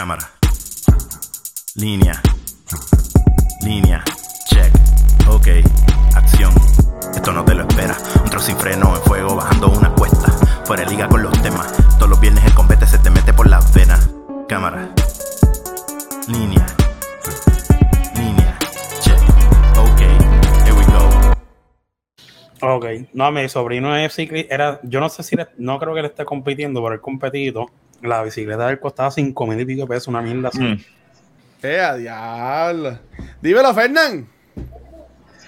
Cámara. Línea. Línea. No, mi sobrino es ciclista, era, yo no sé si, le- no creo que le esté compitiendo, pero el competido, la bicicleta de él costaba 5 mil y pico de pesos, una mierda así. Mm. ¡Eh, diablo! Dímelo, Fernán.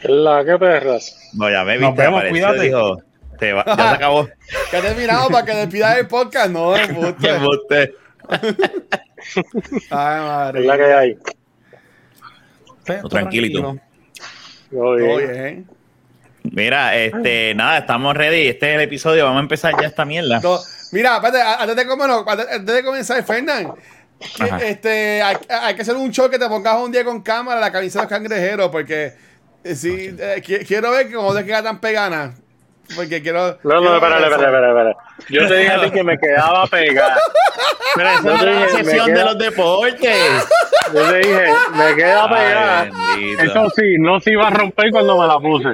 La que perras. No, ya me Nos viste, vemos, cuídate. dijo, te va- ya se acabó. Que te he mirado para que despidas el podcast. No, Qué embuste. embuste. Ay, madre. Es la que hay. Tranquilito. Muy Todo bien. bien. Mira, este, nada, estamos ready. Este es el episodio. Vamos a empezar ya esta mierda. No, Mira, espérate, antes de, no, antes de comenzar, Fernán, que, este, hay, hay que hacer un show que te pongas un día con cámara la camisa de los cangrejeros, porque eh, sí, eh, qui- quiero ver cómo te queda tan pegana. Porque quiero. No, no, espera, espera, espera, espera. Yo te dije a ti que me quedaba pegada. Pero esa no la sección de los deportes. Yo te dije, me queda pegada. Eso sí, no se iba a romper cuando me la puse.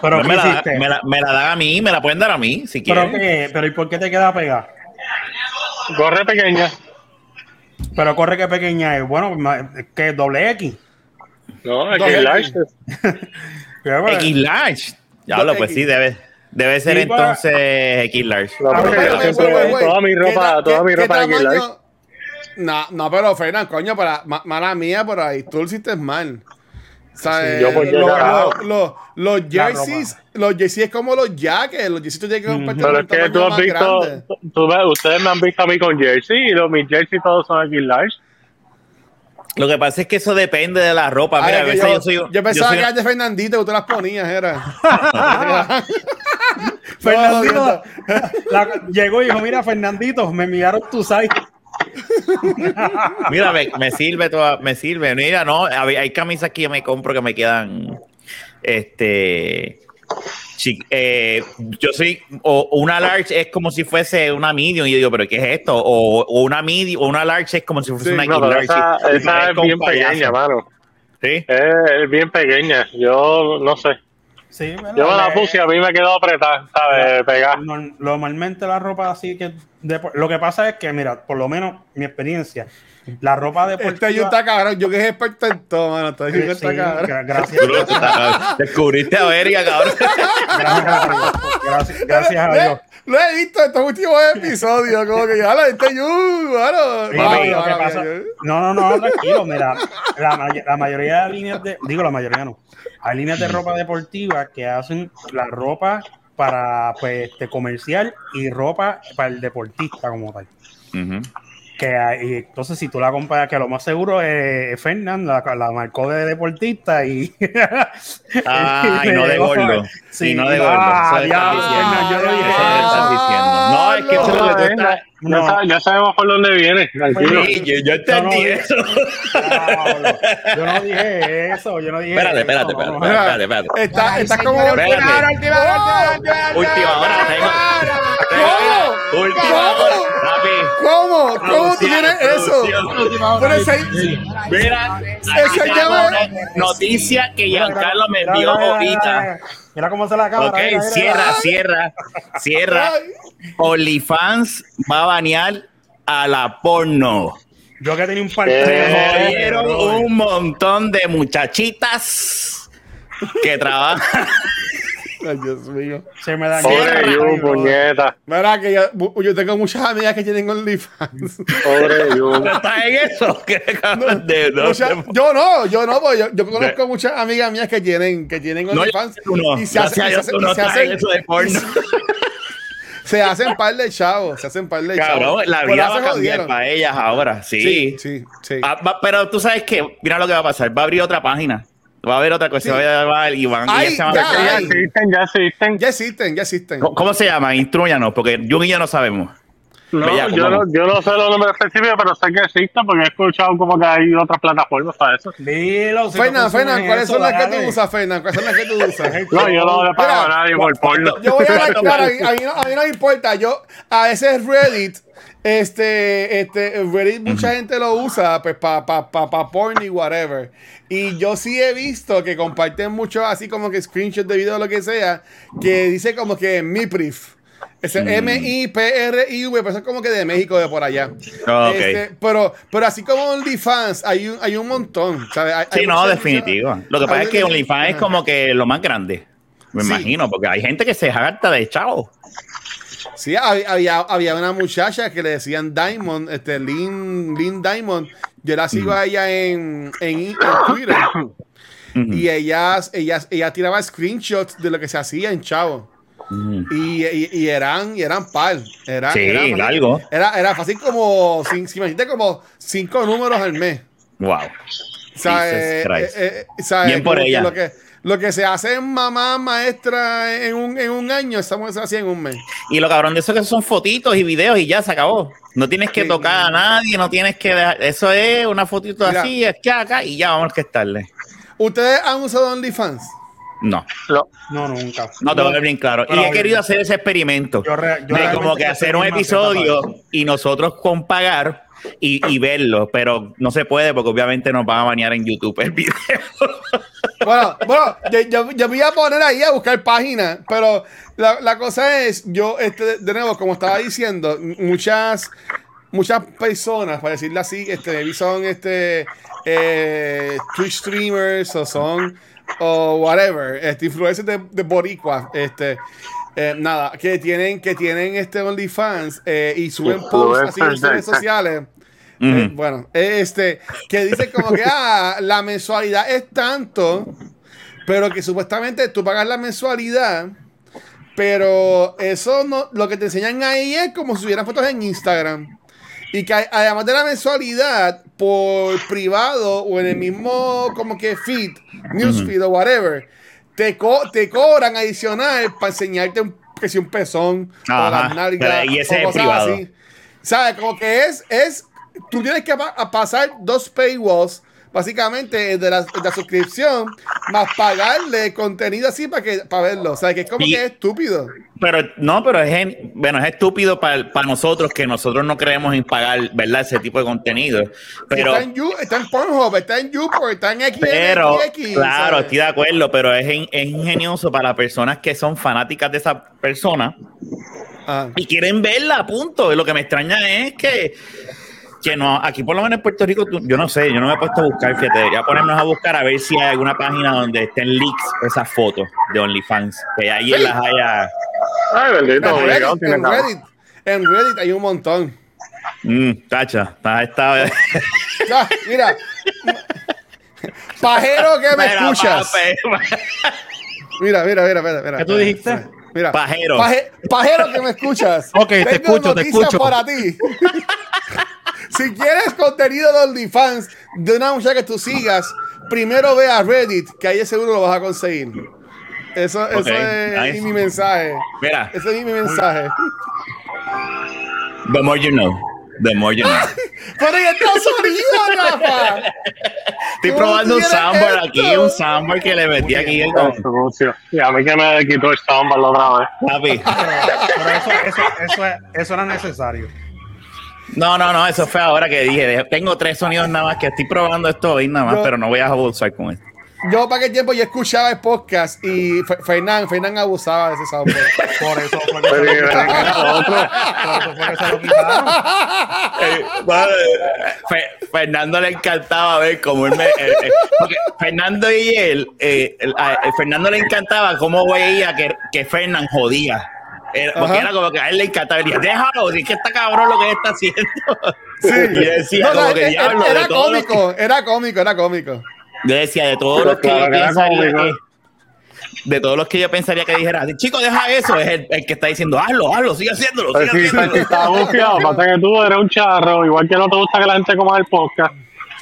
Pero ¿qué me, la, hiciste? me, la, me la dan a mí, me la pueden dar a mí, si ¿Pero quieren. qué? ¿Pero y por qué te queda pegada? Corre pequeña. Pero corre que pequeña es. Bueno, que doble X. No, es Doble que X. large. Pero, X large. Diablo, Dos pues sí, debe, debe ser Sí, entonces X large. No, Ah, yo siempre- Güey, güey, toda mi ¿qué ropa, toda qué- mi ropa large. No, no, pero Fernán, coño, para, ma- mala mía por ahí, tú lo hiciste mal. O sea, Sí, eh, yo pues, lo- lo- lo- los La jerseys, los jerseys es como los jackets, los jerseys tú tienes que comprarte Pero un es que tú has visto, tú ves- ustedes me han visto a mí con jersey y los, mis jerseys todos son aquí large. Lo que pasa es que eso depende de la ropa. Ay, Mira, a veces yo, yo, soy. yo pensaba soy- que eras de Fernandito, que tú las ponías, era. Fernandito la- llegó y dijo, mira, Fernandito, me enviaron tu site. Mira, me, me sirve toda, me sirve. Mira, no, hay, hay camisas que yo me compro que me quedan, este, eh, yo soy, o o una large es como si fuese una medium, y yo digo, pero ¿qué es esto? O, o una medium, o una large es como si fuese Sí, una No, large. esa, es bien payaso. pequeña, mano. Sí. Es, es bien pequeña. Yo no sé. Sí, bueno, Yo me la puse y a mí me quedó apretada, ¿sabes? Pegada. Norm- Normalmente la ropa así que depo- lo que pasa es que mira, por lo menos mi experiencia, la ropa deportiva Este yo está cabrón, yo que es experto en todo, mano. Este está sí, cabrón. gra- gracias, Descubriste a Verga, cabrón. gracias a Dios, gracias, gracias a Lo- Dios. Lo he visto en estos últimos episodios, como que ya la gente, yo, mano. Sí, Mano, lo que mano, pasa- yo- no, no, no, tranquilo, mira, la, may- la mayoría de líneas de, digo la mayoría no, hay líneas de ropa deportiva que hacen la ropa para pues este, comercial y ropa para el deportista como tal. Ujú. Que y entonces si tú la compras, que lo más seguro es Fernand, la, la marcó de deportista y Ah, y no de gordo. Sí, y no de gordo. ah, Eso ya, estás diciendo. Fernand, yo no dije Eso le estás eso. diciendo. No, es que eso es lo que tú estás. Ya, No. sa- ya sabemos por dónde viene, tranquilo. Sí, yo, yo entendí Yo no- eso. Yo no dije eso, yo no dije Espérate, eso, espérate, no, espérate, no. espérate, espérate. Está, está como. Espérate. Última hora, tengo. ¿Cómo? Última ¿Cómo? hora. Papi. ¿Cómo? ¿Cómo tú Producción, tienes eso? ese- Mira, me- una noticia que Giancarlo me envió ahorita. mira, cómo se la cámara. Ok, mira, cierra, mira. cierra, cierra. OnlyFans va a banear a la porno. Yo que tenía un par de un montón de muchachitas que trabajan. Ay, Dios mío. Se me dañó. Pobre no. puñeta. Mira que yo, yo tengo muchas amigas que tienen OnlyFans. Pobre Yu. ¿Estás en eso? ¿Qué acabas de no, Muchas- yo no, yo no, porque yo, yo conozco muchas amigas mías que tienen, que tienen No, OnlyFans no. y se hacen, y se hacen, no y se hacen- eso de porno. se hacen par de chavos, se hacen par de chavos. La Pues vida va a cambiar jodieron. para ellas ahora. Sí. Sí, sí, sí. Ah, va- pero tú sabes que, mira lo que va a pasar. Va a abrir otra página. Va a haber otra cosa. Sí. Va a y van. Ay, ya, Ya existen, ya existen. Ya existen, ya existen. ¿Cómo, cómo se llama? Instruyanos, porque Jun y yo no sabemos. No, Bellaco, yo, no, yo no sé los nombres específicos, pero sé que existen porque he escuchado como que hay otras plataformas para eso. Dilo, si Fernan, Fernan, ¿cuáles eso, son las que tú usas, Fernan? ¿Cuáles son las que tú usas? No, yo no le pago Mira, a nadie por porno. Yo voy a hablar claro, a mí, a mí no, a mí no me importa. Yo, a veces Reddit Este, este, Reddit mucha gente lo usa pues para pa, pa, pa porn y whatever. Y yo sí he visto que comparten mucho así como que screenshots de video o lo que sea, que dice como que MIPRIF. Ese M-I-P-R-I-V, pero eso es como que de México, de por allá. Ah, ok. Este, pero, pero así como OnlyFans, hay un, hay un montón. ¿sabes? Hay- Sí, hay no, mucha- definitivo. Lo que pasa es que OnlyFans es como que lo más grande. Me Sí. imagino, porque hay gente que se harta de chavo. Sí, había, había, una muchacha que le decían Diamond, este, Lynn, Lynn Diamond. Yo la sigo a ella en, en, en Twitter. Y ella, ella, ella tiraba screenshots de lo que se hacía en Chavo. Ujú. Y, y, y eran, y eran par. Era, Sí, era fácil- largo. Era, era fácil como, imagínate como cinco números al mes. Wow. O sea, eh, eh. Bien por ella. Lo que, lo que se hace en mamá maestra en un, en un año, estamos haciendo en un mes. Y lo cabrón de eso es que son fotitos y videos y ya se acabó. No tienes que Sí. tocar a nadie, no tienes que dejar. Eso es una fotito Mira. así, es que acá y ya vamos a estarle. ¿Ustedes han usado OnlyFans? No, No. No, nunca. no te voy a ver bien claro. Pero y he querido hacer ese experimento. Yo re- yo de como que hacer un episodio y nosotros con pagar y, verlo, pero no se puede porque obviamente nos van a banear en YouTube el video. Bueno, bueno, yo, yo, me iba a poner ahí a buscar páginas, pero la, la cosa es, yo, este, de nuevo, como estaba diciendo, muchas, muchas personas, para decirlo así, este, son este, eh, Twitch streamers o son, o whatever, este, influencers de, de Boricua, este, eh, nada, que tienen, que tienen este OnlyFans eh, y suben posts así en sus redes sociales. Eh, bueno, este, que dice como que ah, la mensualidad es tanto, pero que supuestamente tú pagas la mensualidad, pero eso no, lo que te enseñan ahí es como si hubieran fotos en Instagram. Y que además de la mensualidad, por privado o en el mismo como que feed, newsfeed o whatever, te, co- te cobran adicional para enseñarte un, que si un pezón o las nalgas y ese o es privado. así. ¿Sabes? Como que es, es, tú tienes que pa- pasar dos paywalls, básicamente el de la, de la suscripción, más pagarle contenido así para que para verlo. O sea, que es como Y- que es estúpido. Pero no, pero es, bueno, es estúpido para nosotros que nosotros no creemos en pagar, ¿verdad? Ese tipo de contenido. Pero, está en, You- está en Pornhub, está en YouPorn, está en pero claro, ¿sabes? estoy de acuerdo, pero es, es ingenioso para personas que son fanáticas de esa persona Ah. y quieren verla, punto. Lo que me extraña es que, que no, aquí por lo menos en Puerto Rico, tú- yo no sé, yo no me he puesto a buscar, fíjate, debería ponernos a buscar a ver si hay alguna página donde estén leaks esas fotos de OnlyFans, que ahí Sí. las haya. Ay, bendito, En Reddit, en. Reddit, en Reddit hay un montón. Mm, tacha, está, está, O sea, mira, pajero que me Mira, escuchas. Mira, mira, mira, mira, mira. ¿Qué tú dijiste? Mira. Pajero. Paje- pajero que me escuchas. Ok, te Tengo escucho, te escucho. para ti. Si quieres contenido de OnlyFans de una muchacha que tú sigas, primero ve a Reddit, que ahí seguro lo vas a conseguir. Eso, eso es nice. mi mensaje. Mira, Ese es mi mensaje. the more you know. The more you know. Pero y este sonido, Rafa. Estoy ¿Cómo probando un esto? aquí, un soundboard que le metí aquí el. Y a mí que me quitó el soundbar la otra vez. papi. Pero eso, eso, eso, eso era necesario. No, no, no, eso fue ahora que dije. Tengo tres sonidos nada más que estoy probando esto hoy nada más, Yo- pero no voy a abusar con esto. Yo para aquel tiempo yo escuchaba el podcast y Fe- Fernán, Fernán abusaba de ese soundboard. Por eso fue que se lo quitaron. Por eso fue que se lo quitaron. Eh, bueno, Fe- Fernando le encantaba ver cómo él me. eh, eh, porque Fernando y él, eh, el- a- a Fernando le encantaba cómo veía que, que Fernán jodía. Era- porque Ajá. era como que a él le encantaba. Decía, déjalo, si es que está cabrón lo que él está haciendo. Sí. Y yo decía, No, no, como que era- diablo, era cómico, era cómico, era cómico. Yo decía, de todos los que yo claro que era pensaría cómico. que. De todos los que yo pensaría que dijera, chico, deja eso, es el, el que está diciendo, hazlo, hazlo, sigue haciéndolo, sigue Pues sí, haciéndolo. sí, estaba bufiado. Pasa que tú eres un charro. Igual que no te gusta que la gente coma el podcast.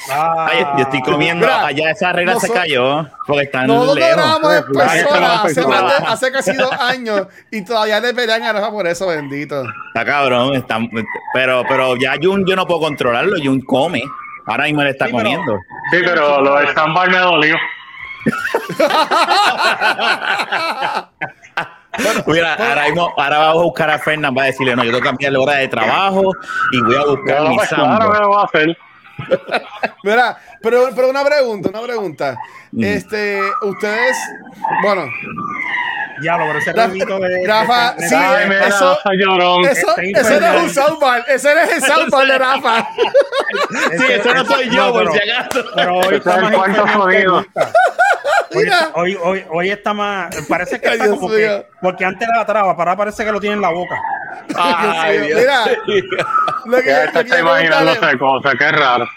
Ay, yo estoy comiendo, Mira, allá esa regla se cayó, porque están Nosotros lejos. grabamos en Claro, persona claro, hace, claro. de- hace casi dos años y todavía le pelean a Rafa por eso, bendito. Está cabrón, está, pero, pero ya Jun yo no puedo controlarlo, Jun come. Ahora mismo le está Sí, pero- comiendo. Sí, pero lo de Stampbar me dolió. Mira, ahora, mismo- ahora vamos a buscar a Fernán, va a decirle, no, yo tengo que cambiar la hora de trabajo y voy a buscar Claro, mi pues, claro samba. que lo voy a hacer. Mira, pero, pero una pregunta, una pregunta. Mm. Este, ustedes, bueno, Ya, lo pero ese Rafa- remito de. Rafa, de- de- sí, Ay, mira, eso- llorón. eso, no es un soundbar, ese no es el soundbar de Rafa. Sí, eso no soy yo, no, por pero- si acaso. Pero hoy está más nunca. Hoy, hoy, hoy, hoy está más. Parece que está como que. Porque antes era la traba, pero ahora parece que lo tiene en la boca. Ay, Dios. Mira, lo que, Ya te está cosas, qué raro.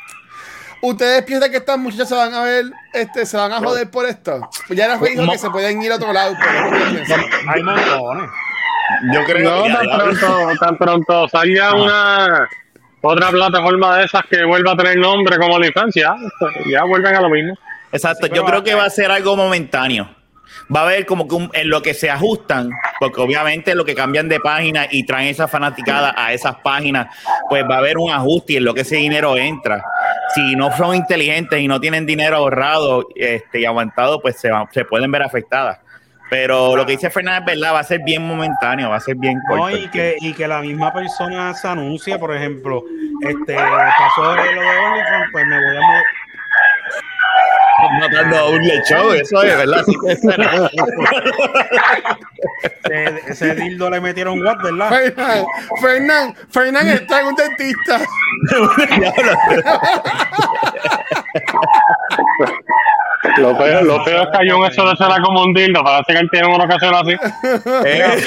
¿Ustedes piensan que estas muchachas se van a ver, este, se van a joder por esto? Ya Rafa dijo que se pueden ir a otro lado, pero. Hay montones. Yo creo No, que tan pronto, tan pronto salga una otra plataforma de esas que vuelva a tener nombre como la infancia, ya vuelven a lo mismo. Exacto, Sí, yo creo que va a ser algo momentáneo. Va a haber como que un- en lo que se ajustan, porque obviamente lo que cambian de página y traen esa fanaticada a esas páginas, pues va a haber un ajuste y en lo que ese dinero entra. Si no son inteligentes y no tienen dinero ahorrado este, y aguantado, pues se, va- se pueden ver afectadas. Pero lo que dice Fernández es verdad, va a ser bien momentáneo, va a ser bien corto. No, y que, y que la misma persona se anuncia, por ejemplo, este pasó de lo de OnlyFans, pues me voy a matando un lechón, eso es verdad. Sí. Ese, ese dildo le metieron what, ¿verdad? Fernán, Fernán, Fernán está en un dentista. Lo peor, lo peor es que hay un eso de será como un dildo, parece que él tiene una ocasión así. Eh,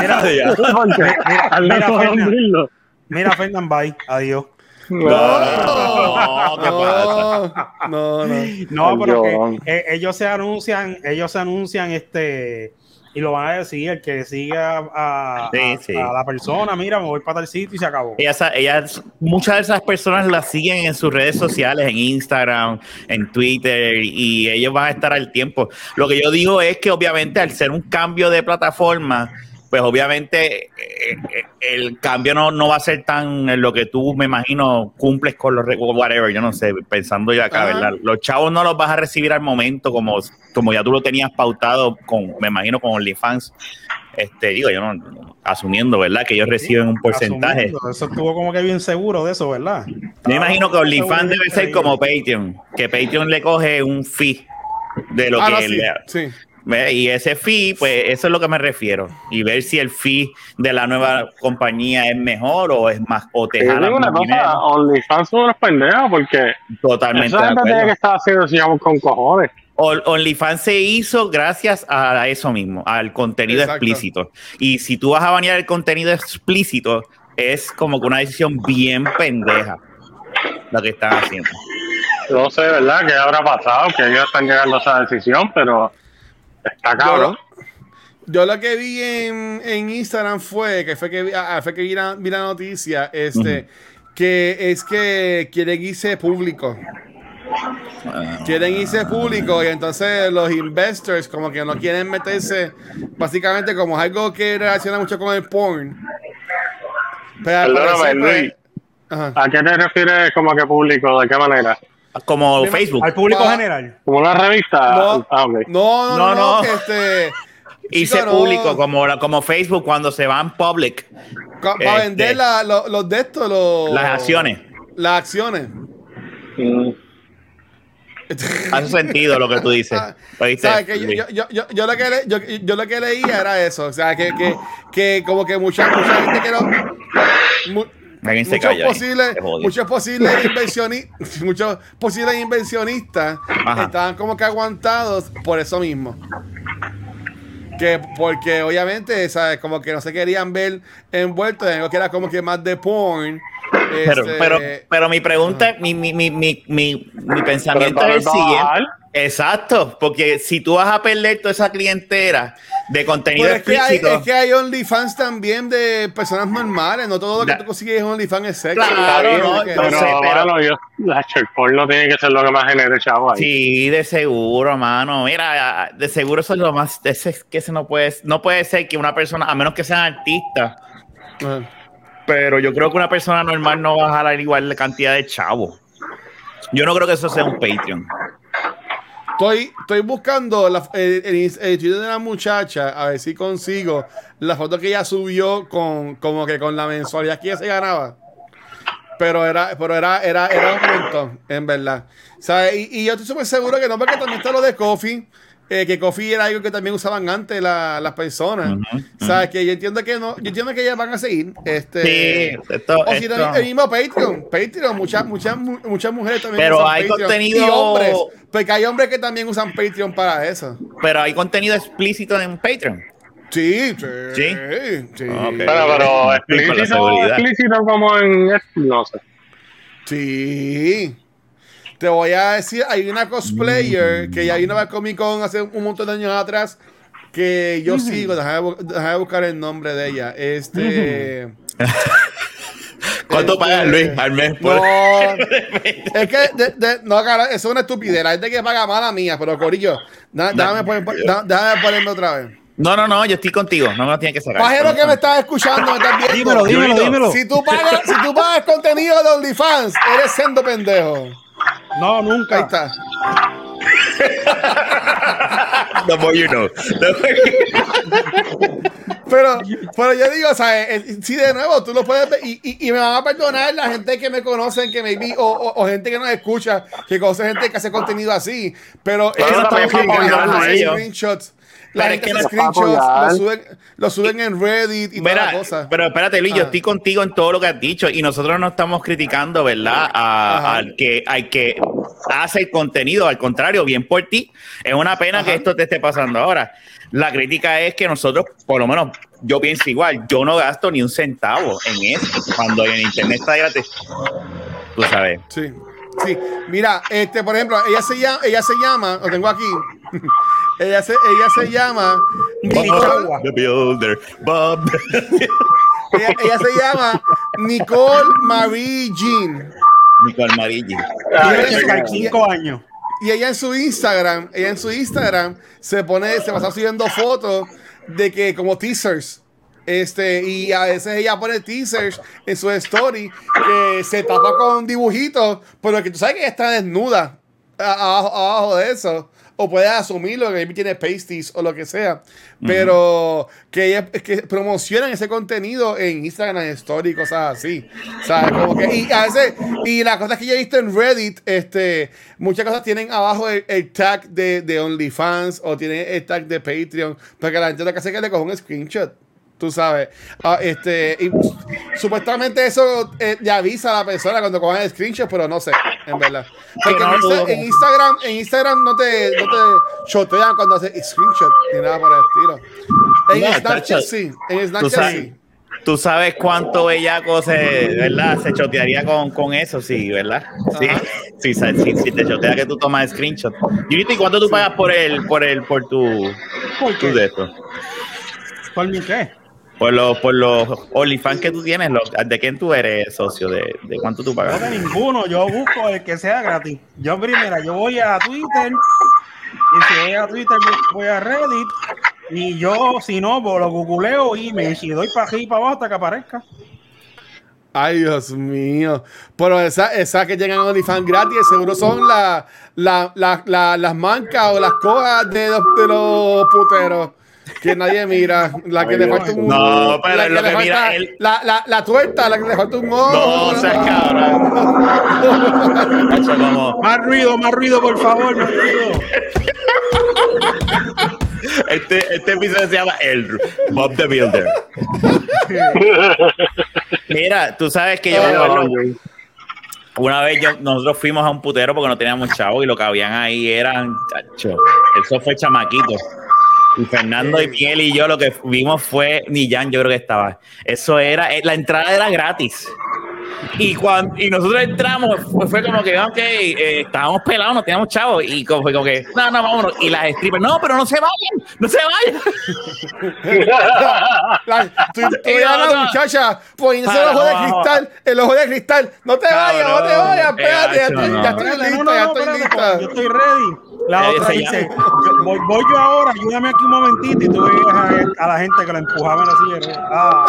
Mira, mira, lado de un Fernan. dildo. mira, Fernán, bye, adiós. No, ¿qué pasa? No, no, no. No, pero que eh, ellos se anuncian, ellos se anuncian este y lo van a decir, el que siga a, a- Sí, sí. a la persona, mira, me voy para tal sitio y se acabó. Ellas, ellas, muchas de esas personas las siguen en sus redes sociales, en Instagram, en Twitter, y ellos van a estar al tiempo. Lo que yo digo es que obviamente al ser un cambio de plataforma, pues obviamente eh, eh, el cambio no, no va a ser tan en lo que tú, me imagino, cumples con los re- whatever, yo no sé, pensando yo acá, Ajá. ¿verdad? Los chavos no los vas a recibir al momento como, como ya tú lo tenías pautado con, me imagino, con OnlyFans. Este, digo, yo no, asumiendo, ¿verdad? Que ellos reciben un porcentaje. Asumiendo, Eso estuvo como que bien seguro de eso, ¿verdad? Me imagino que OnlyFans debe ser como Patreon, que Patreon le coge un fee de lo Ah, que no, él sí, sí. Ve, Y ese fee, pues eso es lo que me refiero. Y ver si el fee de la nueva compañía es mejor o es más, o te jalan digo una más cosa. OnlyFans son unos pendejos porque Totalmente esa de gente tiene que estar haciendo si vamos con cojones. On- OnlyFans se hizo gracias a eso mismo, al contenido Exacto. explícito. Y si tú vas a banear el contenido explícito, es como que una decisión bien pendeja lo que están haciendo. No sé, ¿verdad? ¿Qué habrá pasado? Que ellos están llegando a esa decisión, pero está cabrón. Yo lo que vi en, en Instagram fue que fue que vi, ah, fue que vi la, vi la noticia, este, que es que quieren irse público. Quieren irse público y entonces los investors como que no quieren meterse, básicamente como es algo que relaciona mucho con el porn. Pero Perdóname, pues, Luis. ajá. ¿A qué te refieres como que público? ¿De qué manera? Como Facebook. Al público general. ¿Como una revista? No, Ah, no, no, No, no, no, no. que este, chico, no. público, como, como Facebook cuando se van public. Para Este. vender la- lo- los de estos, los, Las acciones. Las acciones. Mm. Hace sentido lo que tú dices. Ah. Que yo, yo, yo, yo, yo lo que le- yo, yo lo que leía era eso. O sea, que, que, que como que mucha, mucha gente que no. mu- muchos calla posibles, muchos posibles inversionistas, muchos posibles inversionistas Ajá. estaban como que aguantados por eso mismo. Que porque obviamente, ¿sabes? Como que no se querían ver envueltos en algo que era como que más de porn. Pero, Este, pero, pero mi pregunta, mi, mi, mi, mi, mi, mi pensamiento es el siguiente. Exacto, porque si tú vas a perder toda esa clientela de contenido Pues es, que hay, es que hay OnlyFans también de personas normales. No todo lo que Da- tú consigues en OnlyFans es sexo. Claro, bien, no, no sé, pero- yo, la checkpoint no tiene que ser lo que más genere chavo ahí. sí, de seguro, mano. Mira, de seguro eso es lo más, ese es que ese no puede, no puede ser que una persona, a menos que sean artistas, Ajá. Pero yo creo que una persona normal no va a jalar igual la cantidad de chavos. Yo no creo que eso sea un Patreon. Estoy, estoy buscando el, el, el Twitter de la muchacha a ver si consigo la foto que ella subió con como que con la mensualidad que ella se ganaba. Pero era, pero era, era, era un montón, en verdad. Y, y yo estoy súper seguro que no, porque también está lo de Coffee. Eh, que Coffee era algo que también usaban antes la- las personas. Ujú, ¿Sabes? Que yo entiendo que no, yo entiendo que ellas van a seguir. Este, Sí, esto- o si esto- el mismo Patreon. Patreon, muchas, muchas, mu- muchas mujeres también Pero usan hay Patreon. contenido- Y hombres. Porque hay hombres que también usan Patreon para eso. Pero hay contenido explícito en Patreon. Sí, sí. ¿Sí? Sí. Ok. Pero, pero explícito, explícito como en. No sé. Sí. Te voy a decir, hay una cosplayer que ya vino a Comic Con hace un montón de años atrás que yo sigo, déjame, déjame buscar el nombre de ella. Este. ¿Cuánto Este- pagas, Luis, al mes? por- No, es que, de- de- no, cara, eso es una estupidez. La gente que paga mala mía, pero Corillo, da- déjame, poner- da- déjame ponerme otra vez. No, no, no, yo estoy contigo. No me lo tienes que sacar. Pajero que me estás escuchando, me estás viendo. Dímelo, dímelo, dímelo. Si tú pagas, si tú pagas contenido de OnlyFans, eres siendo pendejo. No, Ahí nunca. está. The more you know. The more you- Pero, pero yo digo, o sea, eh, si de nuevo tú lo puedes ver y, y, y me van a perdonar la gente que me conocen, que me vi, o, o, o gente que nos escucha, que conoce gente que hace contenido así. Pero ellos a ellos. screenshots. La gente es que screenshots, lo suben, lo suben en Reddit y toda Mira, la cosa. pero espérate, Luis, yo estoy contigo en todo lo que has dicho y nosotros no estamos criticando, ¿verdad? A- al que hay que hace el contenido, al contrario, bien por ti. Es una pena Ajá. que esto te esté pasando ahora. La crítica es que nosotros, por lo menos, yo pienso igual, yo no gasto ni un centavo en eso cuando en internet está gratis. Tú sabes. Sí, sí. Mira, este, por ejemplo, ella se llama, ella se llama, lo tengo aquí. ella se, ella se llama Nicole, The Builder, Bob. ella, ella se llama Nicole Marie Jean. Nicole. Ah, Tiene ella- 35 años. Y ella en su Instagram, ella en su Instagram se pone, se pasa subiendo fotos de que como teasers. Este, y a veces ella pone teasers en su story que se tapa con dibujitos, pero que tú sabes que ella está desnuda abajo, abajo de eso. O puedes asumirlo, que maybe tiene pasties o lo que sea. Pero que ella que promocionan ese contenido en Instagram, en story cosas así. ¿Sabes? Como que, y a veces, y las cosas que yo he visto en Reddit, este, muchas cosas tienen abajo el, el tag de, de OnlyFans o tienen el tag de Patreon. Porque la gente lo que hace es que le coge un screenshot. Tú sabes. Ah, este, y supuestamente eso eh, le avisa a la persona cuando cojan el screenshot, pero no sé, en verdad. Porque no en, Insta- en Instagram, en Instagram no te, no te shotean cuando haces screenshot ni nada por el estilo. En No, Snapchat tacho, sí. En Tú Snapchat sabes, sí. tú sabes cuánto bellaco se, ¿verdad? se chotearía con, con eso, sí, ¿verdad? Sí, sí, sí, sí, te chotea que tú tomas screenshot. ¿y cuánto tú pagas por el, por el, por tu, ¿Por tu qué? de esto? ¿Por mi qué? Por los, por los OnlyFans que tú tienes, los- ¿de quién tú eres socio? ¿De, de cuánto tú No pagas? de ninguno, yo busco el que sea gratis. Yo primero, yo voy a Twitter y si voy a Twitter voy a Reddit y yo si no pues, lo googleo y me si doy para arriba y para abajo hasta que aparezca. Ay, Dios mío. Pero esas esa que llegan a OnlyFans gratis, seguro son la, la, la, la- las mancas o las cojas de los, de los puteros. Que nadie mira. La que Ay, le falta un No, pero la lo le que mira él- La, la, la tuerta, la que le falta un ojo. No, seas cabrón. Más ruido, más ruido, por favor, más ruido. Este, este episodio se llama El Bob the Builder. Mira, tú sabes que yo, una vez yo, nosotros fuimos a un putero porque no teníamos chavo y lo que habían ahí eran, eso fue chamaquito. Y Fernando y Miguel y yo lo que vimos fue, ni Jan yo creo que estaba. Eso era, eh, la entrada era gratis. Y cuando y nosotros entramos, fue, fue como que, ok, eh, estábamos pelados, no teníamos chavos. Y como, fue como que, no, no, vámonos. Y las strippers, no, pero no se vayan, no se vayan. La, tú, tú Y la muchacha poniéndose el Ah, ojo de cristal, el ojo de cristal. No te vayas, no te vayas, espérate, ya estoy, lista, ya estoy lista. Yo estoy ready. La otra se dice, voy, voy yo ahora, ayúdame aquí un momentito y tú ves a, a la gente que la empujaba en la silla. Ah,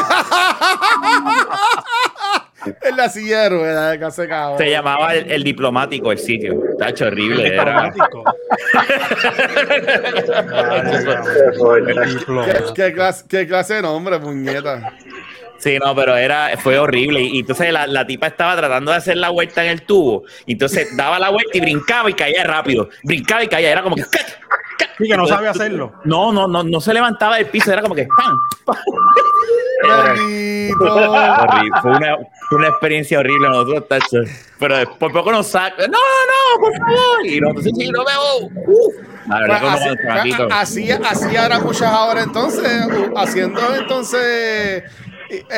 En la silla de ruedas de casa cabrón. Se llamaba el, el diplomático el sitio. Está hecho horrible. Era. Diplomático. ¿Qué, qué clase, ¿Qué clase de nombre, puñeta? Sí, no, pero era, fue horrible. Y, y entonces la, la tipa estaba tratando de hacer la vuelta en el tubo. Y entonces daba la vuelta y brincaba y caía rápido. Brincaba y caía. Era como que. Sí, que no sabe hacerlo. No, no, no, no se levantaba del piso. Era como que. ¡pam! ¡pam! Fue una, una experiencia horrible nosotros, tacho. Pero por poco nos saca. No, no, por favor. Y nosotros, sí, no veo. Verdad, Pues así, así, así habrá muchas ahora entonces, haciendo entonces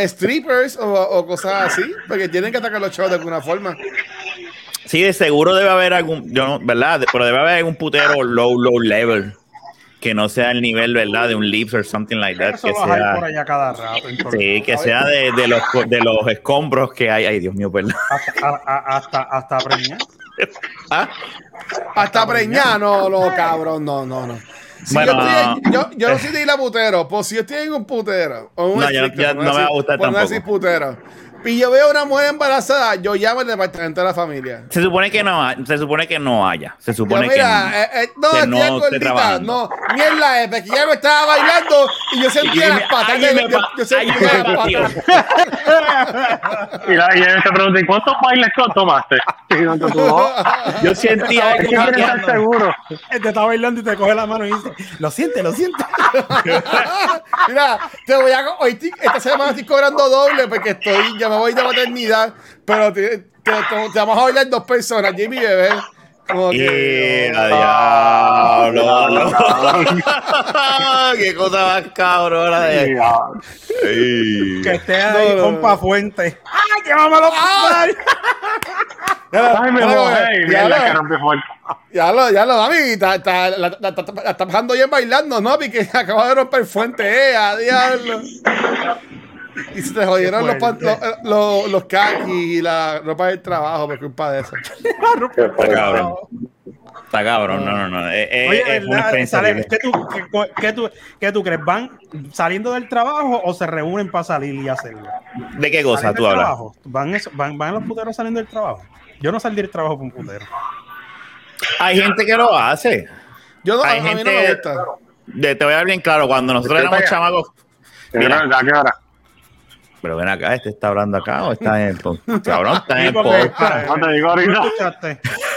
strippers o, o cosas así, porque tienen que atacar los chavos de alguna forma. Sí, de seguro debe haber algún, yo no, ¿verdad? Pero debe haber algún putero low, low level que no sea el nivel, ¿verdad? De un Lips or something like that. Eso Que vas a ir por sea, allá cada rato. sí, que sea de, de los, de los escombros que hay. Ay, Dios mío, perdón. Hasta, a- hasta, hasta preñar. Ah, Hasta preñar, no, no, cabrón, no, no, no. Si Bueno, yo, estoy yo, yo no soy de ir a putero, pues si yo estoy en un putero, o un No, yo- por no me va a gustar por no tampoco. decir putero, y yo veo una mujer embarazada, yo llamo al departamento de la familia. se supone que no, se supone que no haya. Se Yo, supone mira, que eh, eh, no, que no gordita, no, mierda, es que ya me estaba bailando y yo sentía Y las patas, de- yo, yo sentía las patas. Y, la, y él te pregunta, ¿y cuántos bailes tomaste? Y yo, Yo sentía es que quieres estar seguro. Te está bailando y te coge la mano y dice, lo siente, lo siente. Mira, te voy a hoy esta semana estoy cobrando doble porque estoy, ya me voy de maternidad, pero te, te- te- te vamos a bailar dos personas, Jimmy y Bebé. Como que, a diablo. Qué cosa más cabrona de. Que esté ahí, No, no, compa Fuente. ¡Ay, llévamelo Ah. a Ay, me Ya, mojé lo, fuerte. ya lo, ya lo, mami, está, está, la, la- está bien bailando, ¿no? Porque acaba de romper fuente, eh, a diablo. Y se te jodieron los, los, los, los y la ropa del trabajo por culpa de eso. Está cabrón. Está cabrón, no, no, no. Es, es- Oye, es una experiencia Sale-. ¿qué, tú, qué, qué tú, ¿Qué tú crees? ¿Van saliendo del trabajo o se reúnen para salir y hacerlo? ¿De qué cosa ¿Salen tú del hablas? trabajo? ¿Van, eso- van, ¿Van los puteros saliendo del trabajo? Yo no salí del trabajo por un putero. Hay gente que lo hace. Yo no, a, Hay a mí no gente- me gusta. De- te voy a dar bien claro, cuando nosotros éramos chamacos. Mira, Mira. ¿a qué hora? Pero ven acá, este está hablando acá o está en el. Cabrón, está en podcast. No te digo ¿Tú ahorita.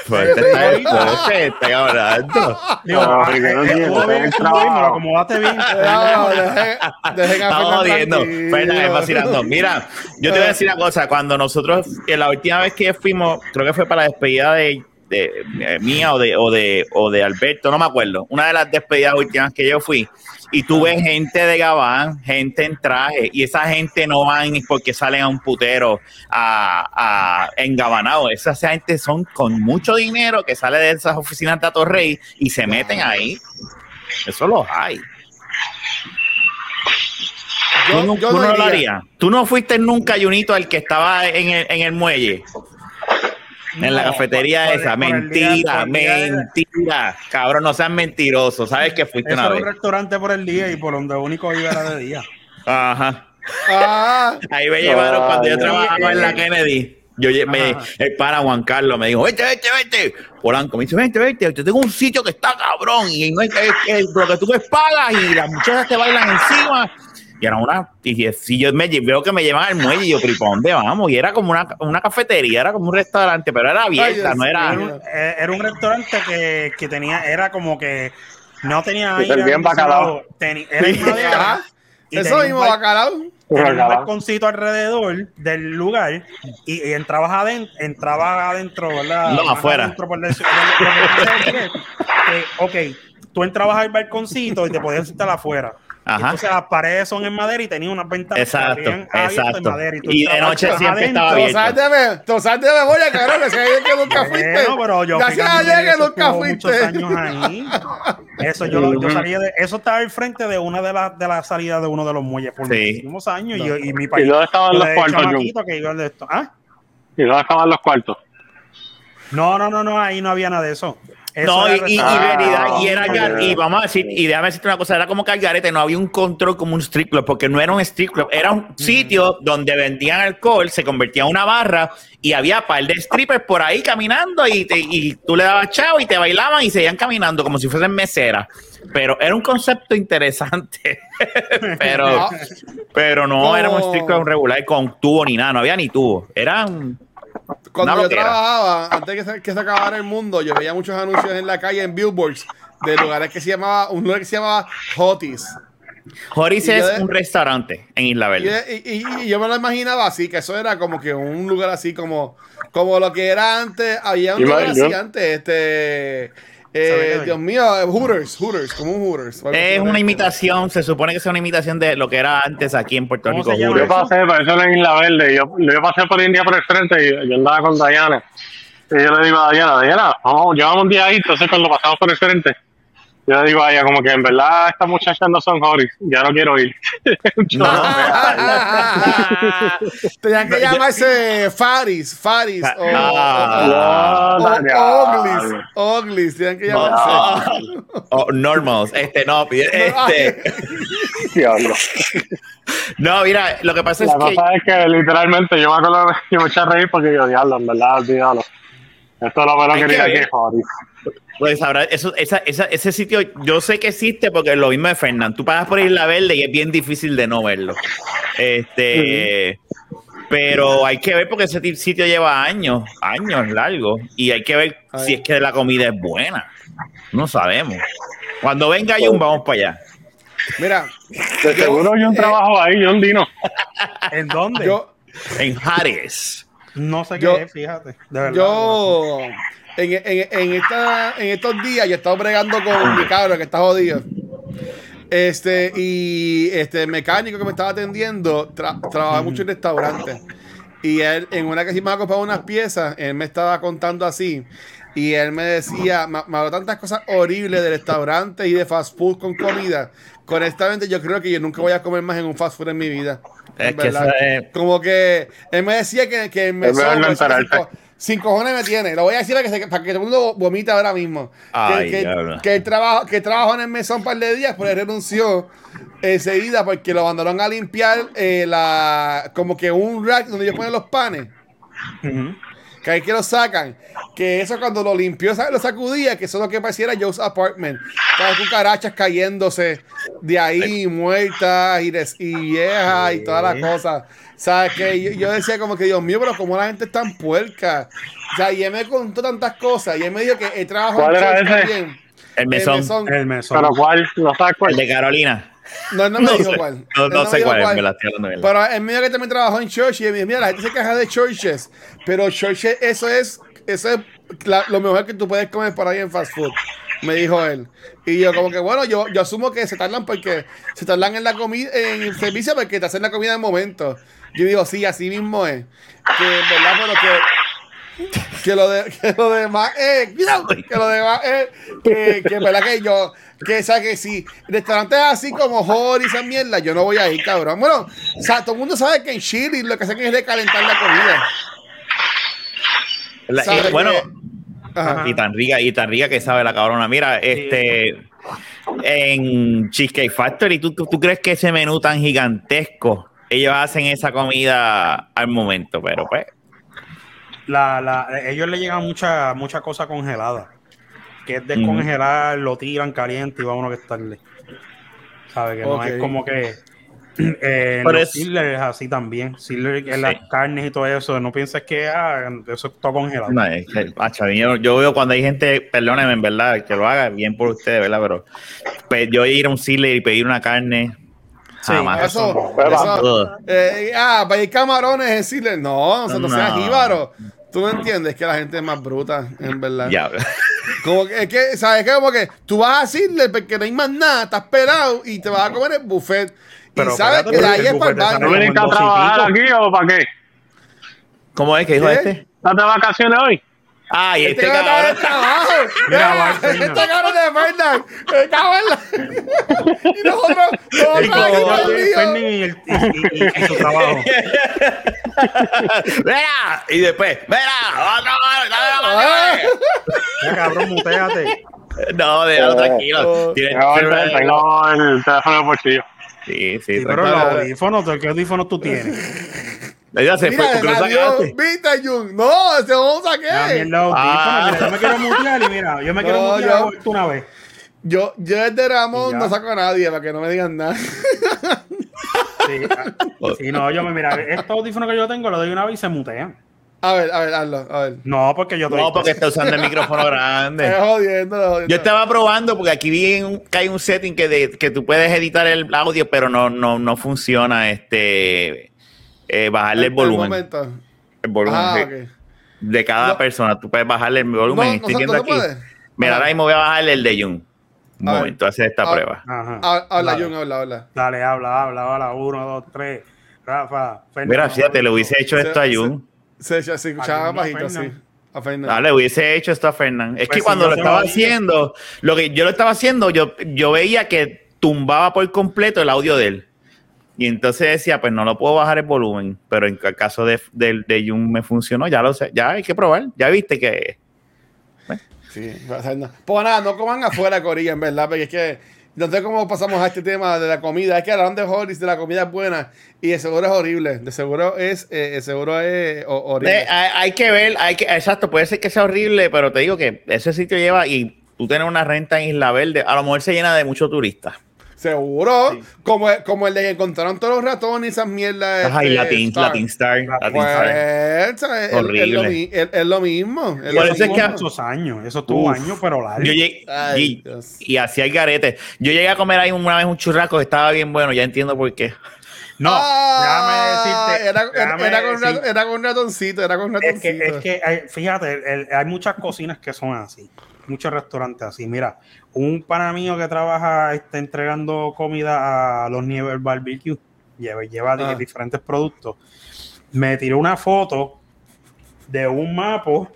Pues este está en el podcast, está hablando. Digo, No, ah, porque eh, no eh, entiendo, estuvo bien, el trabajo. lo acomodaste bien. Estamos jodiendo. es vacilando. Mira, yo te voy a decir una cosa. Cuando nosotros, la última vez que fuimos, creo que fue para la despedida de, de- eh, mía o de, o, de, o de Alberto, no me acuerdo. Una de las despedidas últimas que yo fui. Y tuve gente de Gabán, gente en traje, y esa gente no van ni porque salen a un putero a, a engabanado. Esa gente son con mucho dinero que sale de esas oficinas de Atorrey y se meten ahí. Eso los hay. Yo- ¿Tú no, yo tú no no lo iría. harías? ¿Tú no fuiste nunca, Junito, al que estaba en el, en el muelle? En la cafetería esa. mentira, mentira. Cabrón, no seas mentiroso. Sabes que fuiste una era vez. un restaurante por el día y por donde único iba era de día. Ajá. Ah, Ahí me llevaron cuando yo trabajaba en la Kennedy. Yo me, el para Juan Carlos me dijo, vete, vete, vete. Polanco me dice, vete, vete, yo tengo un sitio que está cabrón y no hay que, lo que tú me pagas y las muchachas te bailan encima. Y era una, y si yo me veo que me llevan al muelle y yo, pero ¿y para dónde vamos? Y era como una, una cafetería, era como un restaurante, pero era abierta, no era. Era un, eh, era un restaurante que, que tenía, era como que no tenía aire servían bacalao. era. Ajá. y eso mismo, bacalao. tenía un balconcito alrededor del lugar y, y entrabas adentro, entrabas adentro, ¿verdad? No, afuera. adentro, por decir- por decir- por que, ok, tú entrabas al balconcito y te podías sentar afuera. Ajá. Entonces las paredes son en madera y tenía unas ventanas que Exacto, en exacto. madera, tú Y de noche adentro. siempre estaba Tú abierto. sabes de, me- tú sabes de memoria, cabrón, que hay que nunca fuiste. Bueno, pero yo Gracias a Mini, que nunca fuiste. años ahí. Eso yo, lo- yo salía de, eso estaba al frente de una de las de las salidas de uno de los muelles por Sí. muchísimos años y, yo- y mi ¿Y país. dónde estaban yo los cuartos, Jun? chamaquito que iba de esto. ¿Ah? ¿Y dónde estaban los cuartos? No, no, no, no, ahí no había nada de eso. No, y, era y, y restaurante. realidad, y era Ah, gar- y vamos a decir, y déjame decirte una cosa, era como que al garete no había un control como un strip club, porque no era un strip club, era un sitio donde vendían alcohol, se convertía en una barra y había par de strippers por ahí caminando y, te- y tú le dabas chao y te bailaban y seguían caminando como si fuesen meseras. Pero era un concepto interesante. pero, pero no era un strip club regular con tubo ni nada, no había ni tubo. Era un- Cuando Una yo trabajaba, antes que se, que se acabara el mundo, yo veía muchos anuncios en la calle, en billboards, de lugares que se llamaba, un lugar que se llamaba Hotis. Joris Y es de- un restaurante en Isla Verde. y- y- y yo me lo imaginaba así, que eso era como que un lugar así como, como lo que era antes, había un lugar así antes, este, ¿Sabe eh? Dios mío, eh, Hooters, Hooters, como un Hooters. Es una imitación, se supone que es una imitación de lo que era antes aquí en Puerto ¿Cómo Rico. Yo pasé, por eso en Isla Verde. Yo, yo pasé por India por el frente y yo andaba con Diana. Y yo le digo a Diana, Diana, vamos, llevamos un día ahí, entonces cuando pasamos por el frente, yo le digo a ella como que en verdad estas muchachas no son Horis, ya no quiero ir. Yo, Tenían que llamarse Faris, Faris, o, Ah. o- o- o- o Oglis. Oglis, tenían que llamarse. Oh, normals, este no, este. Diablo. No, mira, lo que pasa es La que cosa es que literalmente yo me acuerdo que me eché a reír porque yo, diablo, en verdad, olvídalo. Esto es lo menos quería que Horis. Pues ahora eso, esa, esa- ese sitio, yo sé que existe porque es lo mismo de Fernán. Tú pasas por Isla Verde y es bien difícil de no verlo. Este, pero hay que ver porque ese ti- sitio lleva años, años largos, y hay que ver Ay. si es que la comida es buena. No sabemos. Cuando venga Jun, vamos para allá. Mira, De seguro yo un eh, trabajo ahí, yo un dino. ¿En dónde? yo, En Jares. no sé yo- qué es, fíjate. De verdad. yo en, en, en, esta, en estos días yo he estado bregando con mi cabro que está jodido. Este, y este el mecánico que me estaba atendiendo tra- trabaja mucho en restaurantes. Y él, en una que sí me ha comprado unas piezas, él me estaba contando así. Y él me decía, me, me habló tantas cosas horribles de restaurantes y de fast food con comida. Honestamente, yo creo que yo nunca voy a comer más en un fast food en mi vida. Es En que verdad. eso es- Como que él me decía que, que el sin, co- sin cojones me tiene. Lo voy a decir para que, se- para que todo el mundo vomita ahora mismo. Ay, que, que, que trabajo, que trabajó en el mesón un par de días, pero él renunció enseguida porque lo mandaron a limpiar eh, la, como que un rack donde ellos ponen los panes. Ujú. Que ahí que lo sacan. Que eso cuando lo limpió, ¿sabes? Lo sacudía, que eso es lo que pareciera Joe's Apartment. Todas las cucarachas cayéndose de ahí, muertas y, des- y viejas y todas las cosas. ¿Sabes? Que yo, yo decía como que, Dios mío, pero como la gente es tan puerca. O sea, y él me contó tantas cosas. Y él me dijo que él trabajó ¿Cuál era ese? también. el El mesón, mesón. El mesón. Pero cuál, no sabes el cuál. de Carolina. No, no me No dijo sé, cuál. no- sé cuál es, me la verdad. Pero él me dijo que también trabajó en church y me dijo, mira, la gente se queja de churches, pero churches, eso es, eso es la- lo mejor que tú puedes comer por ahí en fast food. Me dijo él. Y yo como que bueno, yo, yo asumo que se tardan porque se tardan en la comida, en el servicio porque te hacen la comida en momento. Yo digo, sí, así mismo es. Que en verdad, pero que, que lo de, que lo demás es, cuidado, que lo demás es, que, que en verdad que yo, que o que si restaurantes así como Hor y esa mierda, yo no voy a ir, cabrón. Bueno, o sea, todo el mundo sabe que en Chile lo que hacen es recalentar la comida. La- ¿Sabe y, bueno, que- Ajá. y tan rica, y tan rica que sabe la cabrona. Mira, este en Cheesecake Factory, ¿tú, tú, tú crees que ese menú tan gigantesco, ellos hacen esa comida al momento, pero pues. La, la, ellos le llegan mucha, mucha cosa congelada. Que es descongelar, lo tiran caliente y vámonos que estarle. ¿Sabes? Que no es como que. Eh, Pero los es- así también. En Sí. las carnes y todo eso. No pienses que ah, eso está congelado. No, es que, yo, yo veo cuando hay gente, perdónenme en verdad, que lo haga bien por ustedes, ¿verdad? Pero pues, yo ir a un Sizzler y pedir una carne, Sí, jamás. Eso, eso, eh, ah, para ir camarones, decirle, no, no, no seas No. Tú no entiendes que la gente es más bruta, en verdad. Ya. Como que, es que, ¿sabes qué? Como que tú vas a decirle porque no hay más nada, estás pelado y te vas a comer el buffet. Pero y sabes que de ahí es para el baño. ¿No viniste a trabajar aquí o para qué? ¿Cómo es que dijo ¿Qué? este? ¿Estás de vacaciones hoy? Ay, Este este cabrón cabrón. trabajo. Mira, Mira. Este cabrón de Fernan. La- Y nosotros, nosotros y, el- y- y- su trabajo. ¡Mira! Y después, ¡mira! ¡Otro! Ah. Ya, cabrón, muteate. No, déjalo tranquilo. Oh. Tiene- Tengo, el teléfono de bolsillo. Sí, sí, Sí, pero los audífonos, ¿qué audífonos tú tienes? Se fue, Mira, ¿por qué lo viste, Jun. No, no lo saqué. mierda, audífonos. Ah. Mira, yo me quiero mutear y mira, yo me quiero No, mutear yo- una vez. Yo, yo desde Ramón no saco a nadie para que no me digan nada. Sí, ah, sí, no, yo me mira, estos audífonos que yo tengo, lo doy una vez y se mutean. A ver, a ver, hazlo, a ver. No, porque yo No, porque está usando el micrófono Es grande. jodiendo, es jodiendo. Yo estaba probando porque aquí vi un- que hay un setting que, de- que tú puedes editar el audio, pero no, no, no funciona este eh, bajarle el volumen. momento. El volumen Ah, de, cada No. persona. Tú puedes bajarle el volumen. No, Estoy viendo aquí. puede. Mira, ahora mismo voy a bajarle el de Jun. Un momento, hacer esta Ah. prueba. Ajá. Ha- Habla, Dale. Jun, habla, habla. Dale, habla, habla, habla. Uno, dos, tres. Rafa, Fernando. Mira, fíjate, le hubiese hecho Se- esto a Jun. Se, se, se escuchaba bajito así. Fernan. A Fernan. Ah, le hubiese hecho esto a Fernán. Es Pues que si cuando lo estaba haciendo, lo que yo lo estaba haciendo, yo, yo veía que tumbaba por completo el audio de él. Y entonces decía, pues no lo puedo bajar el volumen. Pero en el caso de, de, de Jun me funcionó, ya lo sé, ya hay que probar. Ya viste que. Sí, a ser nada. Pues nada, no coman afuera, Corilla, en verdad, porque es que no sé cómo pasamos a este tema de la comida. Es que hablaron de Hollis, de la comida es buena y de seguro es horrible. De seguro es, eh, de seguro es ho- horrible. Hay, hay que ver, hay que, exacto, puede ser que sea horrible, pero te digo que ese sitio lleva y tú tienes una renta en Isla Verde, a lo mejor se llena de muchos turistas. Seguro, como, como el de que encontraron todos los ratones y esas mierdas. Ajá, y este, Latin, Star. Latin Star, Latin Pues, Star. ¿sabes? Es, es Horrible. es- es lo mismo. es Por lo eso es que- muchos años. Eso tuvo años, pero largo. Yo llegué, Ay, y, y hacía el garete. Yo llegué a comer ahí una vez un churrasco que estaba bien bueno, ya entiendo por qué. No, Ah, déjame decirte. Era, era, déjame era con decir- rat- era con ratoncito, era con Es ratoncito. que, es que hay- fíjate, el- el- hay muchas cocinas que son así, muchos restaurantes así. Mira, un pana mío que trabaja está entregando comida a los Nieves Barbecue, lleva, lleva Ah. diferentes productos. Me tiró una foto de un mapa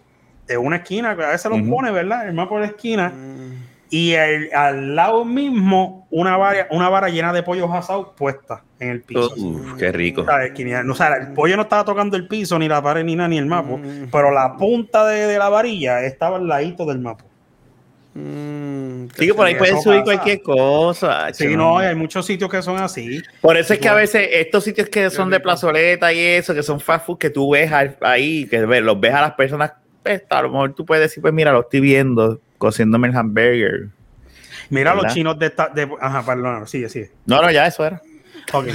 de una esquina, que a veces lo pone, ¿verdad? El mapa de la esquina. Mm. Y el- al lado mismo, una vara, una vara llena de pollos asados puesta en el piso. Uf, qué rico. O sea, esquina- no, o sea, el pollo no estaba tocando el piso, ni la pared, ni nada, ni el mapa. Mm. Pero la punta de, de la varilla estaba al ladito del mapa. Mm, Sí, que por ahí eso subir pasa. cualquier cosa. Sí, no, hay muchos sitios que son así. Por eso es que a veces estos sitios que son de plazoleta y eso, que son fast food, que tú ves ahí, que los ves a las personas, pues, a lo mejor tú puedes decir, pues mira, lo estoy viendo, cociéndome el hamburger. Mira ¿Verdad? los chinos de, esta- de- Ajá, perdón, sigue, sigue. No, no, ya eso era. Ok.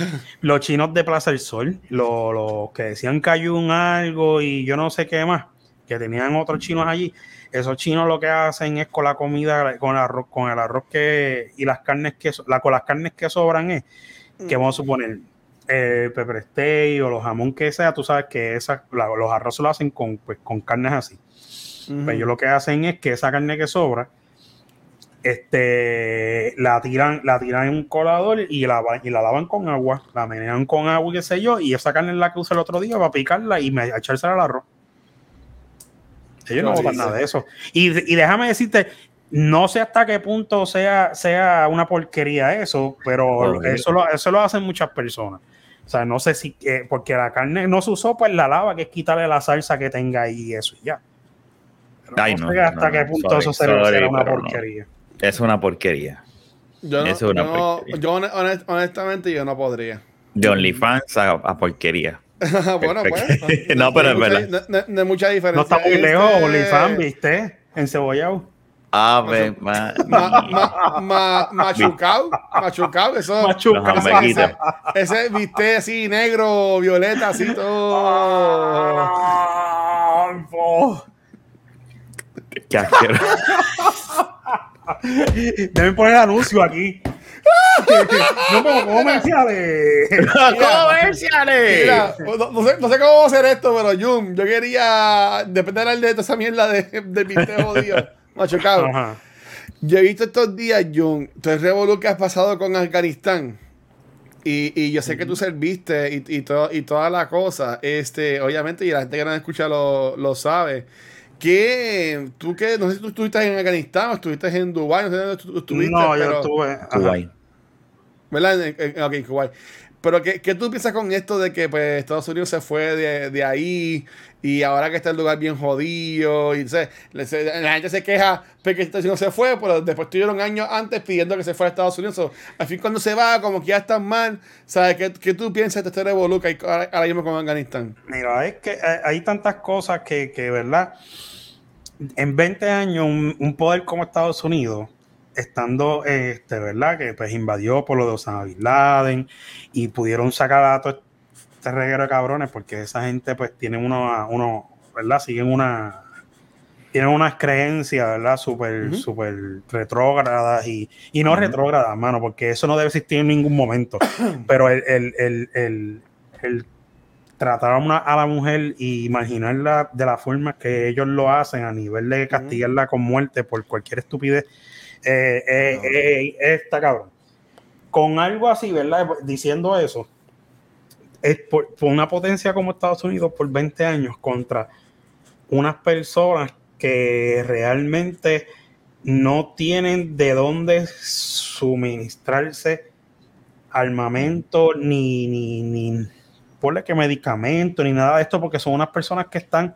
Los chinos de Plaza del Sol, los, los que decían que hay un algo y yo no sé qué más, que tenían otros chinos allí. Esos chinos lo que hacen es con la comida, con el arroz, con el arroz que y las carnes que la, con las carnes que sobran es que vamos a suponer eh, pepper steak o los jamón que sea, tú sabes que esa, la- los arroz lo hacen con, pues, con carnes así. Ujú. Pues ellos lo que hacen es que esa carne que sobra, este, la tiran, la tiran en un colador y la, va- y la lavan con agua, la menean con agua y qué sé yo, y esa carne es la que usa el otro día para picarla y me, echársela al arroz. Ellos no sí. nada de eso. Y, y déjame decirte, no sé hasta qué punto sea, sea una porquería eso, pero eso lo, eso lo hacen muchas personas. O sea, no sé si, eh, porque la carne no se usó, pues la lava, que es quitarle la salsa que tenga ahí y eso y ya. Pero Ay, no no, sé hasta no, qué no, punto sorry, eso será, sorry, será una no. porquería. Es una porquería. Yo, no, Eso es una yo, no- porquería. yo hone- honest- honestamente yo no podría. De OnlyFans a, a porquería. bueno, pues. Perfecto. No, pero es verdad. No, no- no hay mucha diferencia. No está muy Este, lejos, OnlyFans, ¿viste? Encebollado. Ave ma- Ma, ma, ma, machucao, machucao, eso. Machucao. Ese, ese viste así negro, violeta, así todo. Qué asqueroso. Deben poner anuncio aquí. no como comerciales. ¡Comerciales! Mira, no, no sé, no sé cómo hacer esto, pero Jun, yo quería, después de hablar de toda esa mierda de, de viste jodido, machucao. Ajá. Yo he visto estos días, Jun, todo el revolú que has pasado con Afganistán. Y, y yo sé que tú serviste y, y, todo, y toda la cosa. Este, obviamente, y la gente que no escucha lo, lo sabe. ¿Qué? ¿Tú qué? No sé si tú estuviste en Afganistán o estuviste en Dubái, no sé dónde tú estuviste. No, yo pero- estuve. ajá. Kuwait. ¿Verdad? En, en- ok, en Kuwait. Pero ¿qué, ¿qué tú piensas con esto de que pues, Estados Unidos se fue de, de ahí y ahora que está el lugar bien jodido y se- la gente se queja porque Estados Unidos se fue, pero después tuvieron años antes pidiendo que se fuera a Estados Unidos. Al fin cuando se va, como que ya están mal, ¿sabes? ¿Qué, qué tú piensas de este hay ahora, ahora mismo con Afganistán? Mira, es que hay- hay tantas cosas que, que, ¿verdad? En 20 años, un, poder como Estados Unidos, estando, este, ¿verdad? Que pues invadió por lo de Osama Bin Laden y pudieron sacar a todo este reguero de cabrones porque esa gente pues tiene uno, uno ¿verdad? Siguen una... Tienen unas creencias, ¿verdad? Súper, Ujú. súper retrógradas y, y no retrógradas, mano, porque eso no debe existir en ningún momento. Pero el, el, el, el, el tratar a, una, a la mujer y imaginarla de la forma que ellos lo hacen a nivel de castigarla con muerte por cualquier estupidez, eh, eh, eh, está cabrón. Con algo así, ¿verdad? Diciendo eso, es por, una potencia como Estados Unidos por 20 años contra unas personas que realmente no tienen de dónde suministrarse armamento ni, ni, ni que medicamento ni nada de esto porque son unas personas que están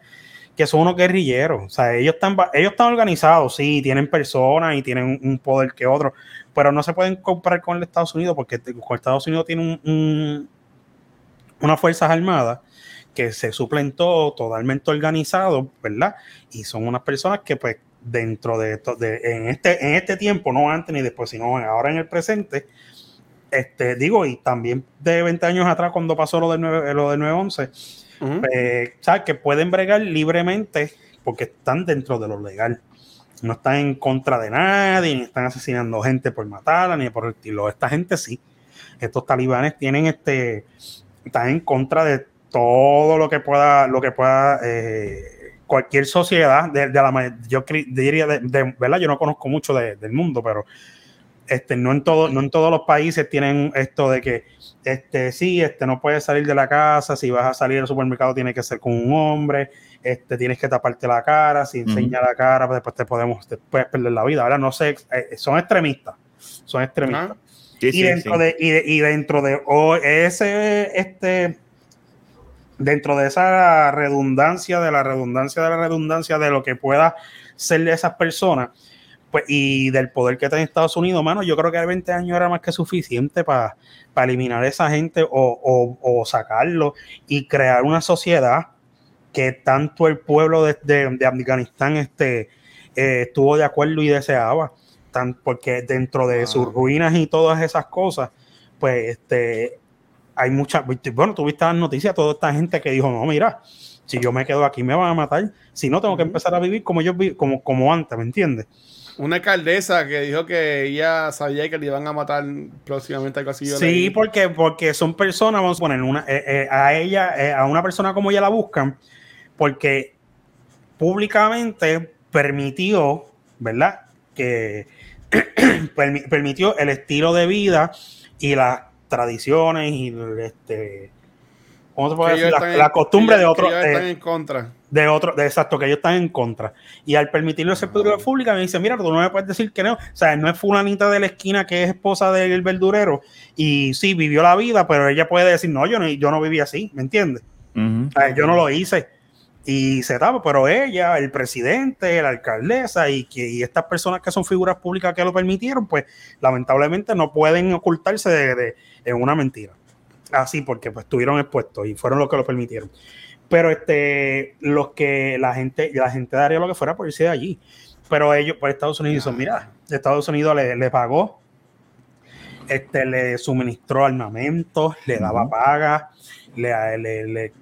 que son unos guerrilleros, o sea, ellos están ellos están organizados, sí, tienen personas y tienen un, poder que otro, pero no se pueden comparar con Estados Unidos porque Estados Unidos tiene un- unas fuerzas armadas que se suplen todo totalmente organizado, ¿verdad? Y son unas personas que pues dentro de, esto- de en este en este tiempo, no antes ni después, sino ahora en el presente, este digo, y también de 20 años atrás cuando pasó lo del 9, lo del 911, Ujú. eh, ¿sabes? Que pueden bregar libremente porque están dentro de lo legal. No están en contra de nadie, ni están asesinando gente por matarla, ni por el estilo. Esta gente sí. Estos talibanes tienen este. Están en contra de todo lo que pueda, lo que pueda, eh, cualquier sociedad, de, de la yo diría, de, de- ¿verdad? Yo no conozco mucho de- del mundo, pero este, no en todo, no en todos los países tienen esto de que este sí, este no puedes salir de la casa, si vas a salir al supermercado tiene que ser con un hombre, este tienes que taparte la cara, si enseña la cara, pues después te podemos te puedes perder la vida. Ahora no sé, eh, son extremistas, son extremistas. Sí, y sí, dentro sí. de y, de- y dentro de ese este dentro de esa redundancia de la redundancia de la redundancia de lo que pueda ser de esas personas pues y del poder que tiene Estados Unidos, mano, yo creo que 20 años era más que suficiente para eliminar a esa gente o, o- o sacarlo y crear una sociedad que tanto el pueblo de, de- de Afganistán este, eh, estuvo de acuerdo y deseaba, tan, porque dentro de Ah. sus ruinas y todas esas cosas, pues este, hay muchas, bueno, tuviste las noticias, toda esta gente que dijo, no, mira, si yo me quedo aquí me van a matar, si no tengo que empezar a vivir como yo como, como antes, ¿me entiendes? Una alcaldesa que dijo que ella sabía que le iban a matar próximamente algo así. Sí, porque, porque son personas, vamos a poner una, eh, eh, a ella, eh, a una persona como ella la buscan, porque públicamente permitió, ¿verdad? Que permi- permitió el estilo de vida y las tradiciones y este, ¿cómo se puede decir? La, la en- costumbre que de ellos- otro, que ellos eh, están en contra. de otro, de exacto, que ellos están en contra. Y al permitirlo ser pública, me dice, mira, tú no me puedes decir que no. O sea, no es fulanita de la esquina que es esposa del verdurero y sí, vivió la vida, pero ella puede decir, no, yo no, yo no viví así, ¿me entiendes? Ujú. O sea, yo no lo hice. Y se tapa, pero ella, el presidente, la alcaldesa y, que, y estas personas que son figuras públicas que lo permitieron, pues lamentablemente no pueden ocultarse de, de- en una mentira. Así, porque pues estuvieron expuestos y fueron los que lo permitieron. Pero este, los que la gente, la gente daría lo que fuera por irse de allí. Pero ellos, por Estados Unidos, dicen, mira, Estados Unidos le, le pagó, este, le suministró armamento, le daba Ujú. paga, le, le- le-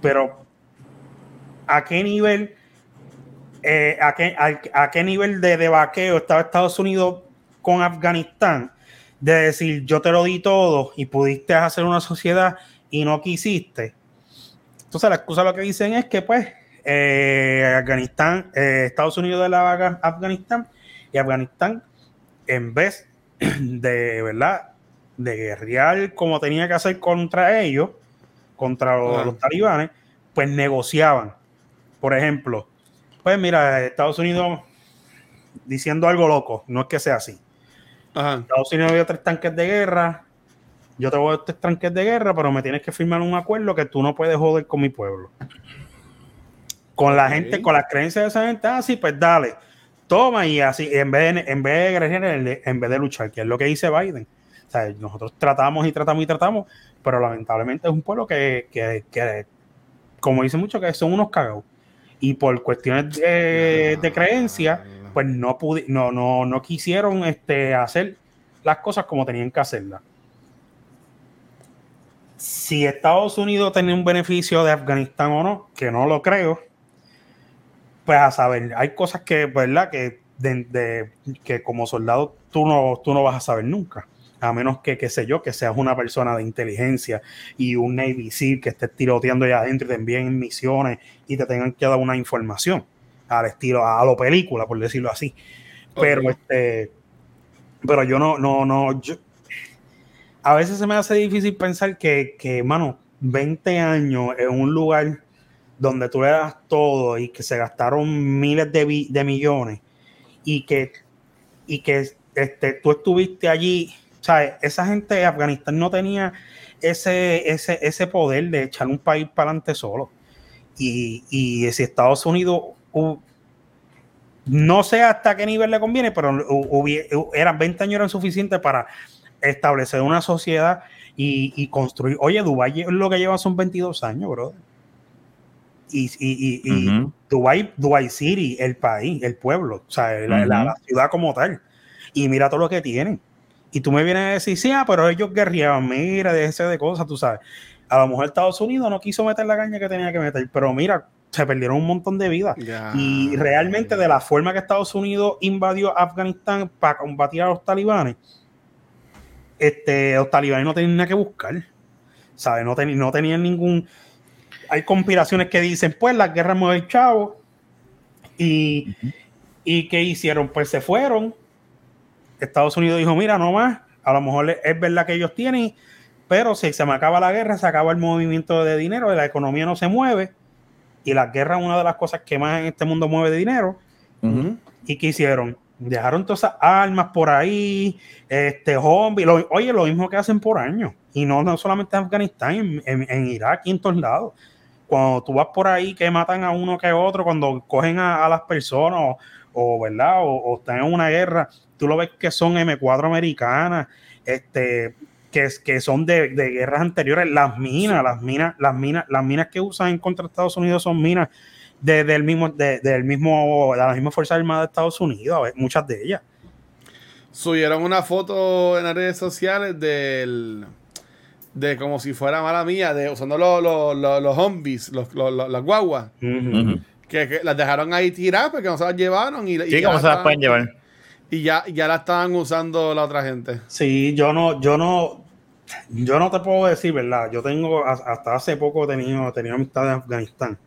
pero ¿a qué nivel, eh, a, qué, a, a qué nivel de, de vaqueo estaba Estados Unidos con Afganistán? De decir, yo te lo di todo y pudiste hacer una sociedad y no quisiste. Entonces la excusa lo que dicen es que pues eh, Afganistán, eh, Estados Unidos de la vaga Afganistán y Afganistán en vez de verdad de guerrear como tenía que hacer contra ellos, contra los, los talibanes, pues negociaban. Por ejemplo, pues mira, Estados Unidos diciendo algo loco, no es que sea así. Ajá. Estados Unidos dio tres tanques de guerra, yo te voy a dar tres tanques de guerra, pero me tienes que firmar un acuerdo que tú no puedes joder con mi pueblo. Con la gente, con las creencias de esa gente, ah, sí, pues dale, toma y así, en vez de, en vez de, en vez de luchar, que es lo que dice Biden. O sea, nosotros tratamos y tratamos y tratamos, pero lamentablemente es un pueblo que, que, que como dice mucho, que son unos cagados. Y por cuestiones de, de creencia, pues no, pudi- no, no, no quisieron este, hacer las cosas como tenían que hacerlas. Si Estados Unidos tenía un beneficio de Afganistán o no, que no lo creo, pues a saber, hay cosas que, ¿verdad? Que, de, de- que como soldado tú no, tú no vas a saber nunca. A menos que, qué sé yo, que seas una persona de inteligencia y un Navy SEAL que estés tiroteando allá adentro y te envíen misiones y te tengan que dar una información al estilo, a lo película, por decirlo así. Pero este, pero yo no, no, no, yo, a veces se me hace difícil pensar que, que, mano, 20 años en un lugar donde tú le das todo y que se gastaron miles de, de millones y que, y que este, tú estuviste allí, ¿sabes? Esa gente Afganistán no tenía ese, ese, ese poder de echar un país para adelante solo. Y, y si Estados Unidos, no sé hasta qué nivel le conviene, pero eran 20 años eran suficientes para establecer una sociedad y, y construir. Oye, Dubái lo que lleva son 22 años, brother. Y, y, y. Dubai, Dubai City, el país, el pueblo, o sea, la, la- Ujú. la ciudad como tal. Y mira todo lo que tienen. Y tú me vienes a decir, sí, ah, pero ellos guerreaban, mira, de ese de cosas, tú sabes. A lo mejor Estados Unidos no quiso meter la caña que tenía que meter, pero mira, se perdieron un montón de vidas. Y realmente de la forma que Estados Unidos invadió Afganistán para combatir a los talibanes, este, los talibanes no tenían nada que buscar. ¿Sabes? No, teni- no tenían ningún... Hay conspiraciones que dicen, pues las guerras mueven chavo. Y, ¿Y qué hicieron? Pues se fueron. Estados Unidos dijo, mira, no más. A lo mejor es- verdad que ellos tienen, pero si se me acaba la guerra, se acaba el movimiento de dinero, la economía no se mueve. Y la guerra es una de las cosas que más en este mundo mueve de dinero. ¿Y qué hicieron? Dejaron todas esas armas por ahí, este, zombies. Lo- oye, lo mismo que hacen por año. Y no, no solamente en Afganistán, en, en- en Irak y en todos lados. Cuando tú vas por ahí que matan a uno que a otro, cuando cogen a, a las personas o, o, ¿verdad? O, o están en una guerra, tú lo ves que son M4 americanas, este, que, es- que son de, de guerras anteriores. Las minas, las minas, las minas, las minas que usan en contra de Estados Unidos son minas de- del mismo, de, del mismo, de la misma Fuerza Armada de Estados Unidos, a ver, muchas de ellas. Subieron una foto en las redes sociales del. De como si fuera mala mía, de usando los, los, los, los zombies, los, los- los- las guaguas, que, que las dejaron ahí tiradas porque no se las llevaron y, y Sí, ya ¿cómo se las pueden llevar? Y ya, ya la estaban usando la otra gente. Sí, yo no, yo no, yo no te puedo decir, ¿verdad? Yo tengo, hasta hace poco he tenido, tenido amistad en Afganistán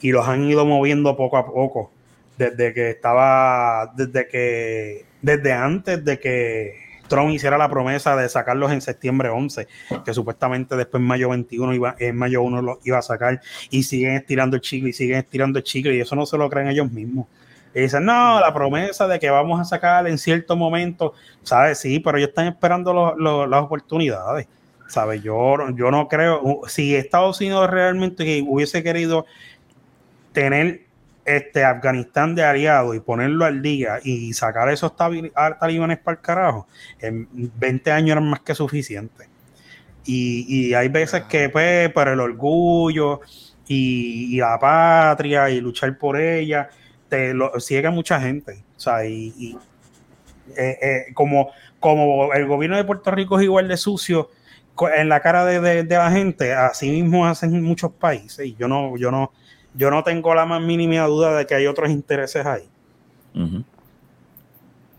y los han ido moviendo poco a poco. Desde que estaba, desde que, desde antes de que Trump hiciera la promesa de sacarlos en septiembre 11, que supuestamente después en mayo 21 iba, en mayo 1 los iba a sacar y siguen estirando el chicle y siguen estirando el chicle y eso no se lo creen ellos mismos. Y dicen, no, la promesa de que vamos a sacar en cierto momento, ¿sabes? Sí, pero ellos están esperando lo- lo- las oportunidades, ¿sabes? Yo, yo no creo, si Estados Unidos realmente hubiese querido tener este Afganistán de aliado y ponerlo al día y sacar esos talibanes para el carajo, en 20 años eran más que suficientes. Y, y hay veces que, pues, por el orgullo y, y la patria y luchar por ella, te lo ciega mucha gente. O sea, y, y, eh, eh, como, como el gobierno de Puerto Rico es igual de sucio en la cara de, de- de la gente, así mismo hacen muchos países. Y yo no, yo no, yo no tengo la más mínima duda de que hay otros intereses ahí.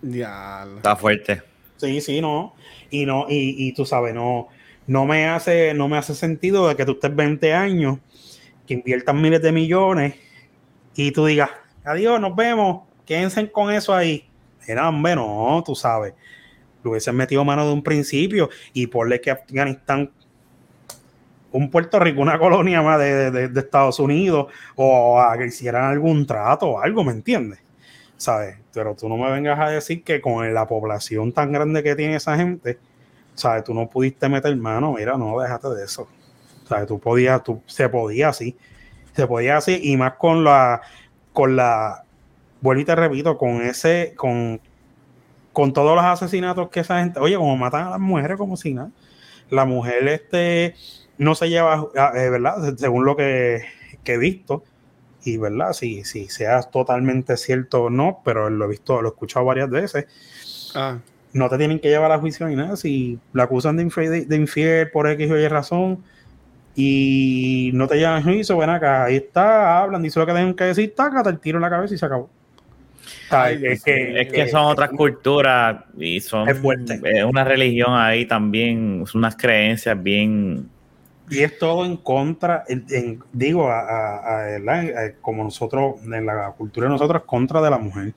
Ya. Está fuerte. Sí, sí, no. Y no, y, y tú sabes, no, no me hace, no me hace sentido de que tú estés 20 años, que inviertas miles de millones y tú digas, adiós, nos vemos, quédense con eso ahí. Era, hombre, no, tú sabes. Lo hubiesen metido mano de un principio y porle que Afganistán un Puerto Rico, una colonia más de, de- de Estados Unidos, o a que hicieran algún trato o algo, ¿me entiendes? ¿Sabes? Pero tú no me vengas a decir que con la población tan grande que tiene esa gente, ¿sabes? Tú no pudiste meter mano, mira, no, déjate de eso. ¿Sabes? Tú podías, tú, se podía así, se podía así, y más con la, con la, vuelvo y te repito, con ese, con, con todos los asesinatos que esa gente, oye, como matan a las mujeres como si nada. La mujer, este, no se lleva, eh, ¿verdad? Según lo que, que he visto, y verdad, si, si sea totalmente cierto o no, pero lo he visto, lo he escuchado varias veces, Ah, no te tienen que llevar a juicio ni nada. Si la acusan de infiel, de infiel por X o Y razón y no te llevan juicio, ven acá, ahí está, hablan, dice lo que tienen que decir, taca, te tiro en la cabeza y se acabó. Ay, es, que, Es que son otras culturas y son Es fuerte. es una religión ahí también, son unas creencias bien Y es todo en contra, en- en- digo, a, a- a- ¿verdad? Como nosotros, en la cultura de nosotros, contra de la mujer.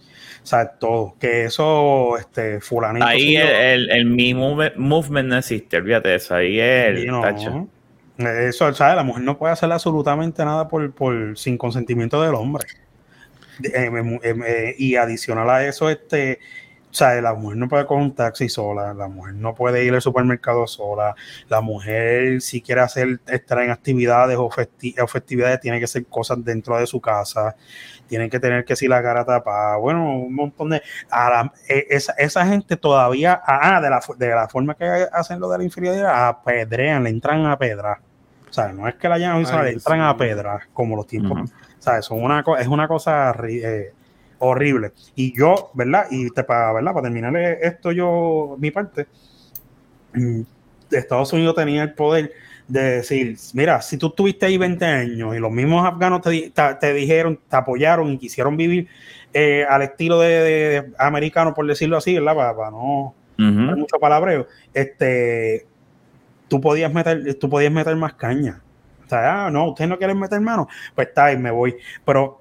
O sea, todo. Que eso, este, fulanito. Ahí el, el, el mi move- movement no existe, olvídate de eso. Ahí es el no. Eso, ¿sabes? La mujer no puede hacer absolutamente nada por, por sin consentimiento del hombre. Eh, eh, y adicional a eso, este, sea, la mujer no puede coger un taxi sola, la mujer no puede ir al supermercado sola, la mujer si quiere hacer estar en actividades o festividades tiene que hacer cosas dentro de su casa, tiene que tener que si la cara tapada, bueno, un montón de a la- eh, esa, esa gente todavía, ah, de la, de la forma que hacen lo de la infidelidad, apedrean, le entran a pedra. O sea, no es que la llaman, le entran a pedra, como los tiempos. O sea, son una, es una cosa eh, horrible. Y yo, ¿verdad? Y te, para, ¿verdad? Para terminar esto, yo, mi parte, mm, Estados Unidos tenía el poder de decir, mira, si tú estuviste ahí 20 años y los mismos afganos te, te- te dijeron, te apoyaron y quisieron vivir eh, al estilo de, de- de americano, por decirlo así, ¿verdad? Para, para no Ujú. hay mucho palabreo, este, tú podías meter, tú podías meter más caña. O sea, ah, no, ustedes no quieren meter mano, pues está ahí, me voy. Pero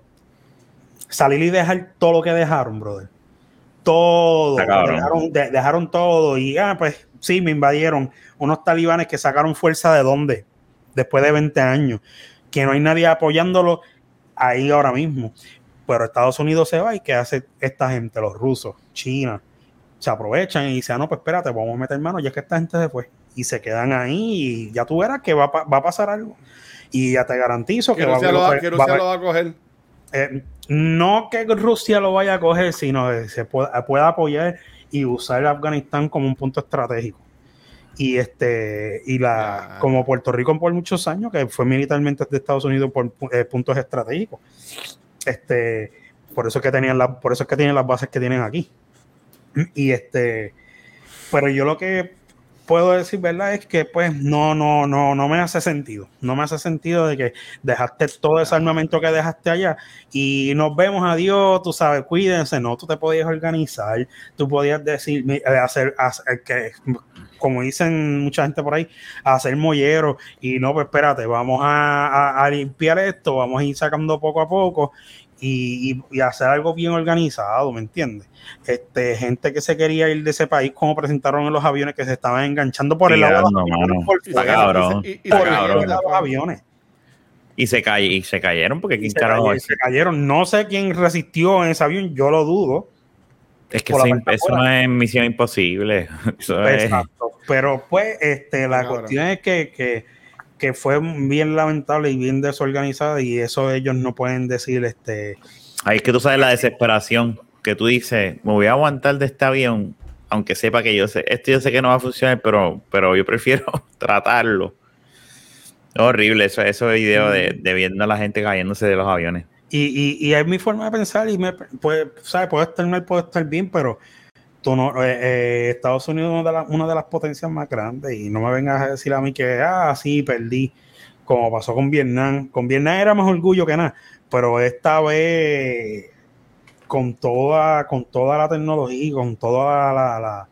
salir y dejar todo lo que dejaron, brother. Todo. Dejaron, de- dejaron todo. Y ah, pues sí, me invadieron unos talibanes que sacaron fuerza de dónde? Después de 20 años. Que no hay nadie apoyándolo ahí ahora mismo. Pero Estados Unidos se va y ¿qué hace esta gente? Los rusos, China, se aprovechan y dicen, ah, no, pues espérate, vamos a meter mano, ya que esta gente se fue. Y se quedan ahí y ya tú verás que va, va a pasar algo. Y ya te garantizo que, que va a Rusia, lo va, que Rusia lo va a coger. eh, no que Rusia lo vaya a coger, sino que se pueda, pueda apoyar y usar Afganistán como un punto estratégico. Y este, y la, como Puerto Rico por muchos años, que fue militarmente de Estados Unidos por eh, puntos estratégicos. Este, por eso es que tenían la, por eso es que tienen las bases que tienen aquí. Y este, pero yo lo que puedo decir, ¿verdad? Es que pues no, no, no, no me hace sentido. No me hace sentido de que dejaste todo ese armamento que dejaste allá y nos vemos, adiós, tú sabes, cuídense, no, tú te podías organizar, tú podías decir, eh, hacer, hacer que, como dicen mucha gente por ahí, hacer mollero y no, pues espérate, vamos a, a- a limpiar esto, vamos a ir sacando poco a poco y, y- y hacer algo bien organizado, ¿me entiendes? Este, gente que se quería ir de ese país, como presentaron en los aviones que se estaban enganchando por el lado de los aviones, mano. por Y Está se- cabrón. y se- cayeron aviones. Y se, cay- y se cayeron porque Y quién se, cayeron, se cayeron. No sé quién resistió en ese avión, yo lo dudo. Es que eso, eso no es misión imposible. Eso es- Exacto. Pero pues, este, la cuestión es que, que, que fue bien lamentable y bien desorganizada, y eso ellos no pueden decir, este, Ahí es que tú sabes la desesperación que tú dices, me voy a aguantar de este avión, aunque sepa que yo sé, esto yo sé que no va a funcionar, pero, pero yo prefiero tratarlo. Horrible eso, esos videos de, de viendo a la gente cayéndose de los aviones. y, y, y es mi forma de pensar, y me, pues, ¿sabes? Puede estar mal, puede estar bien, pero tú no, eh, eh, Estados Unidos es una de, las- potencias más grandes, y no me vengas a decir a mí que, ah, sí, perdí, como pasó con Vietnam. Con Vietnam era más orgullo que nada, pero esta vez, con toda, con toda la tecnología, con toda la, la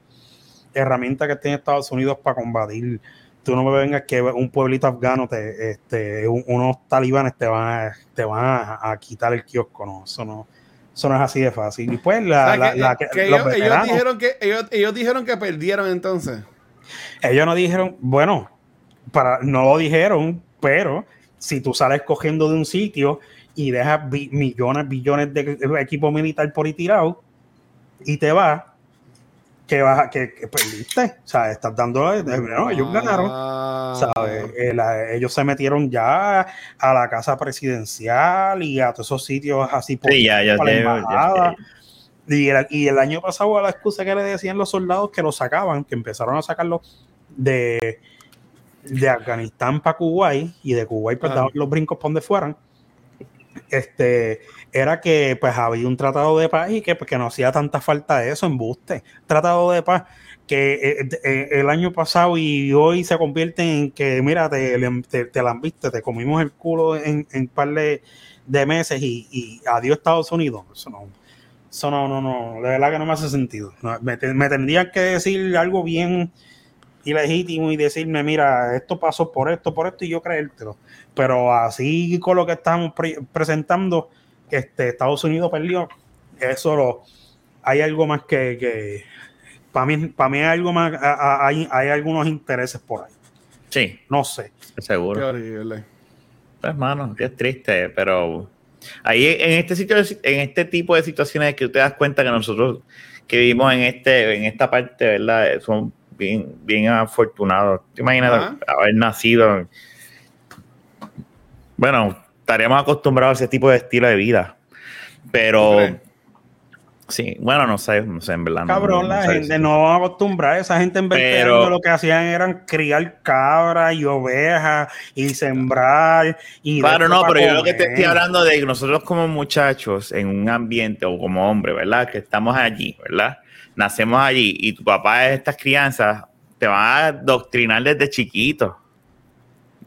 herramienta que tiene Estados Unidos para combatir, tú no me vengas que un pueblito afgano, te, este, un- unos talibanes te van, te van a, a quitar el kiosco, no, eso no, eso no es así de fácil. Y pues O la, sea, la- que- la que- que los ellos, dijeron que ellos, ellos dijeron que perdieron entonces. ellos no dijeron, bueno, para, no lo dijeron, pero si tú sales cogiendo de un sitio y dejas bi- millones, billones de equipo militar por ahí tirado y te vas, que vas que, que perdiste. O sea, estás dando. eh, No, ellos ganaron. Ah. ¿sabes? Eh, ellos se metieron ya a la casa presidencial y a todos esos sitios así por Sí, ya, ya, para la ya, embajada. Y, el, y el año pasado la excusa que le decían los soldados que los sacaban, que empezaron a sacarlos de, de Afganistán para Kuwait y de Kuwait pues Ah. los brincos por donde fueran. Este era que pues había un tratado de paz y que, pues, no hacía tanta falta eso, embuste. Tratado de paz que eh, eh, el año pasado y hoy se convierte en que, mira, te, te, te la viste, te comimos el culo en un par de, de meses y, adiós Estados Unidos. Eso no, eso no, no, no, de verdad que no me hace sentido. Me, me tendrían que decir algo bien ilegítimo y decirme, mira, esto pasó por esto, por esto y yo creértelo. Pero así con lo que estamos pre- presentando, este, Estados Unidos perdió, eso lo, hay algo más que, que para mí, para mí hay algo más, hay, hay algunos intereses por ahí. Sí, No sé. Qué seguro. horrible. Pues, mano, que es triste, pero ahí en este sitio, en este tipo de situaciones que tú te das cuenta que nosotros que vivimos en este, en esta parte, ¿verdad? Son bien, bien afortunados. ¿Te imaginas haber nacido? Bueno, estaríamos acostumbrados a ese tipo de estilo de vida. Pero sí, bueno, no sé, no sé, en verdad. Cabrón, no la gente si- no va a acostumbrar. Esa gente en vez Pero- lo que hacían eran criar cabras y ovejas y sembrar. Y Claro, no, pero yo lo que te estoy hablando de que nosotros como muchachos en un ambiente o como hombres, ¿verdad? Que estamos allí, ¿verdad? Nacemos allí y tu papá es estas crianzas, te van a adoctrinar desde chiquito.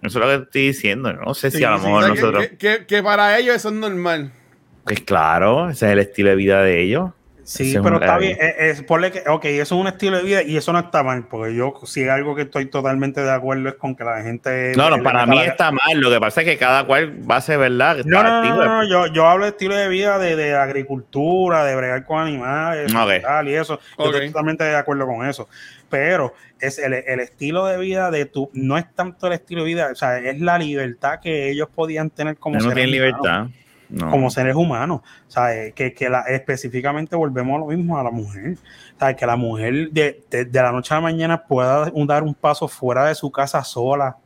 Eso es lo que te estoy diciendo. No sé si Sí, a lo sí, mejor O sea, que- nosotros... que, que- que para ellos eso es normal. Pues claro, ese es el estilo de vida de ellos. Sí, Ese pero está bien. Es, es- ponle que, ok, eso es un estilo de vida y eso no está mal, porque yo sí algo que estoy totalmente de acuerdo es con que la gente. No, no, para mí la- está mal. Lo que pasa es que cada cual va a ser verdad. que No, está no, no, activo. no, no, yo, yo hablo de estilo de vida de, de agricultura, de bregar con animales Ok. y tal, y eso. Yo Ok. estoy totalmente de acuerdo con eso. Pero es el, el estilo de vida de tu, no es tanto el estilo de vida, o sea, es la libertad que ellos podían tener como no seres tienen libertad. No. Como seres humanos. O sea, eh, que, que la, específicamente volvemos a lo mismo a la mujer. O sea, que la mujer de, de- de la noche a la mañana pueda dar un paso fuera de su casa sola,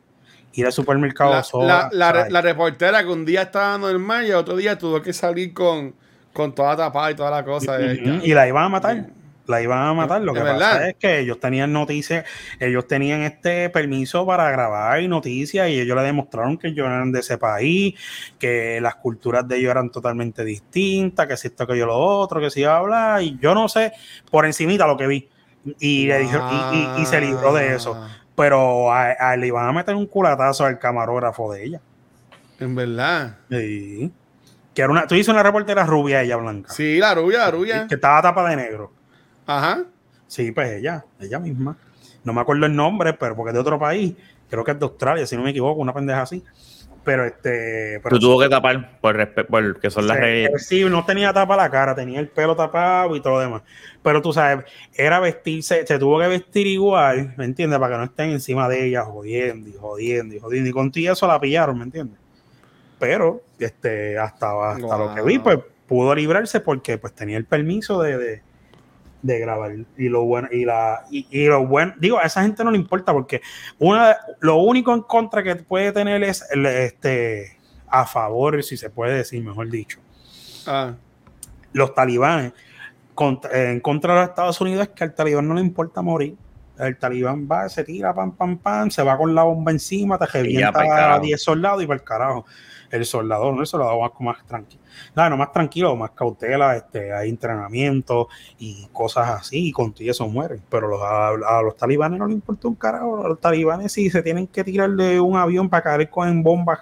ir al supermercado La, sola. la, la, ¿sabes? la reportera que un día estaba normal y otro día tuvo que salir con, con toda tapada y toda la cosa. eh, Y la iban a matar. La iban a matar. Lo ¿Es que pasa verdad? es que ellos tenían noticias, ellos tenían este permiso para grabar noticias y ellos le demostraron que ellos eran de ese país, que las culturas de ellos eran totalmente distintas, que si esto, que yo lo otro, que si iba a hablar. Y yo no sé, por encimita lo que vi. Y, le dijeron, y, y- y se libró de eso. Ah, Pero a, a- le iban a meter un culatazo al camarógrafo de ella. En verdad. Sí. Que era una, tú dices una reportera rubia, ella blanca. Sí, la rubia, la rubia. Que estaba tapada de negro. Ajá. Sí, pues ella, ella misma. No me acuerdo el nombre, pero porque es de otro país. Creo que es de Australia, si no me equivoco, una pendeja así. Pero este. Pero Tú tuvo que tapar por respeto, porque son las reglas. sí, no tenía tapa la cara, tenía el pelo tapado y todo lo demás. Pero tú sabes, era vestirse, se tuvo que vestir igual, ¿me entiendes? Para que no estén encima de ella jodiendo y jodiendo y jodiendo. Y contigo eso la pillaron, ¿me entiendes? Pero este, hasta, hasta lo que vi, pues pudo librarse porque pues tenía el permiso de, de, de grabar. Y lo bueno, y la, y, y lo bueno, digo, a esa gente no le importa porque una, lo único en contra que puede tener es el, este a favor, si se puede decir, mejor dicho Ah. los talibanes contra- en contra de los Estados Unidos es que al talibán no le importa morir. El talibán va, se tira, pam, pam, pam, se va con la bomba encima, te revienta a carajo. 10 soldados y para el carajo. El soldado, no el soldado más, más tranquilo. Nada, no más tranquilo, más cautela, este, hay entrenamiento y cosas así, y contigo eso mueren. Pero los, a, a los talibanes no les importa un carajo. A los talibanes si se tienen que tirar de un avión para caer con bombas.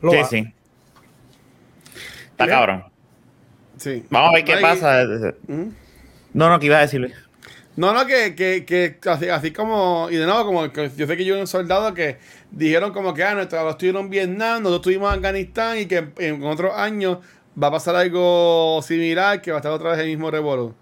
lo Sí, hacen. sí. Está cabrón. Sí. Vamos a ver qué pasa. ¿Mm? No, no, que iba a decirle. No, no, que, que, que así, así como, y de nuevo, como que yo sé que yo vi un soldado que dijeron como que, ah, abuelos estuvieron en Vietnam, nosotros estuvimos en Afganistán y que en, en otros años va a pasar algo similar, que va a estar otra vez el mismo revuelo.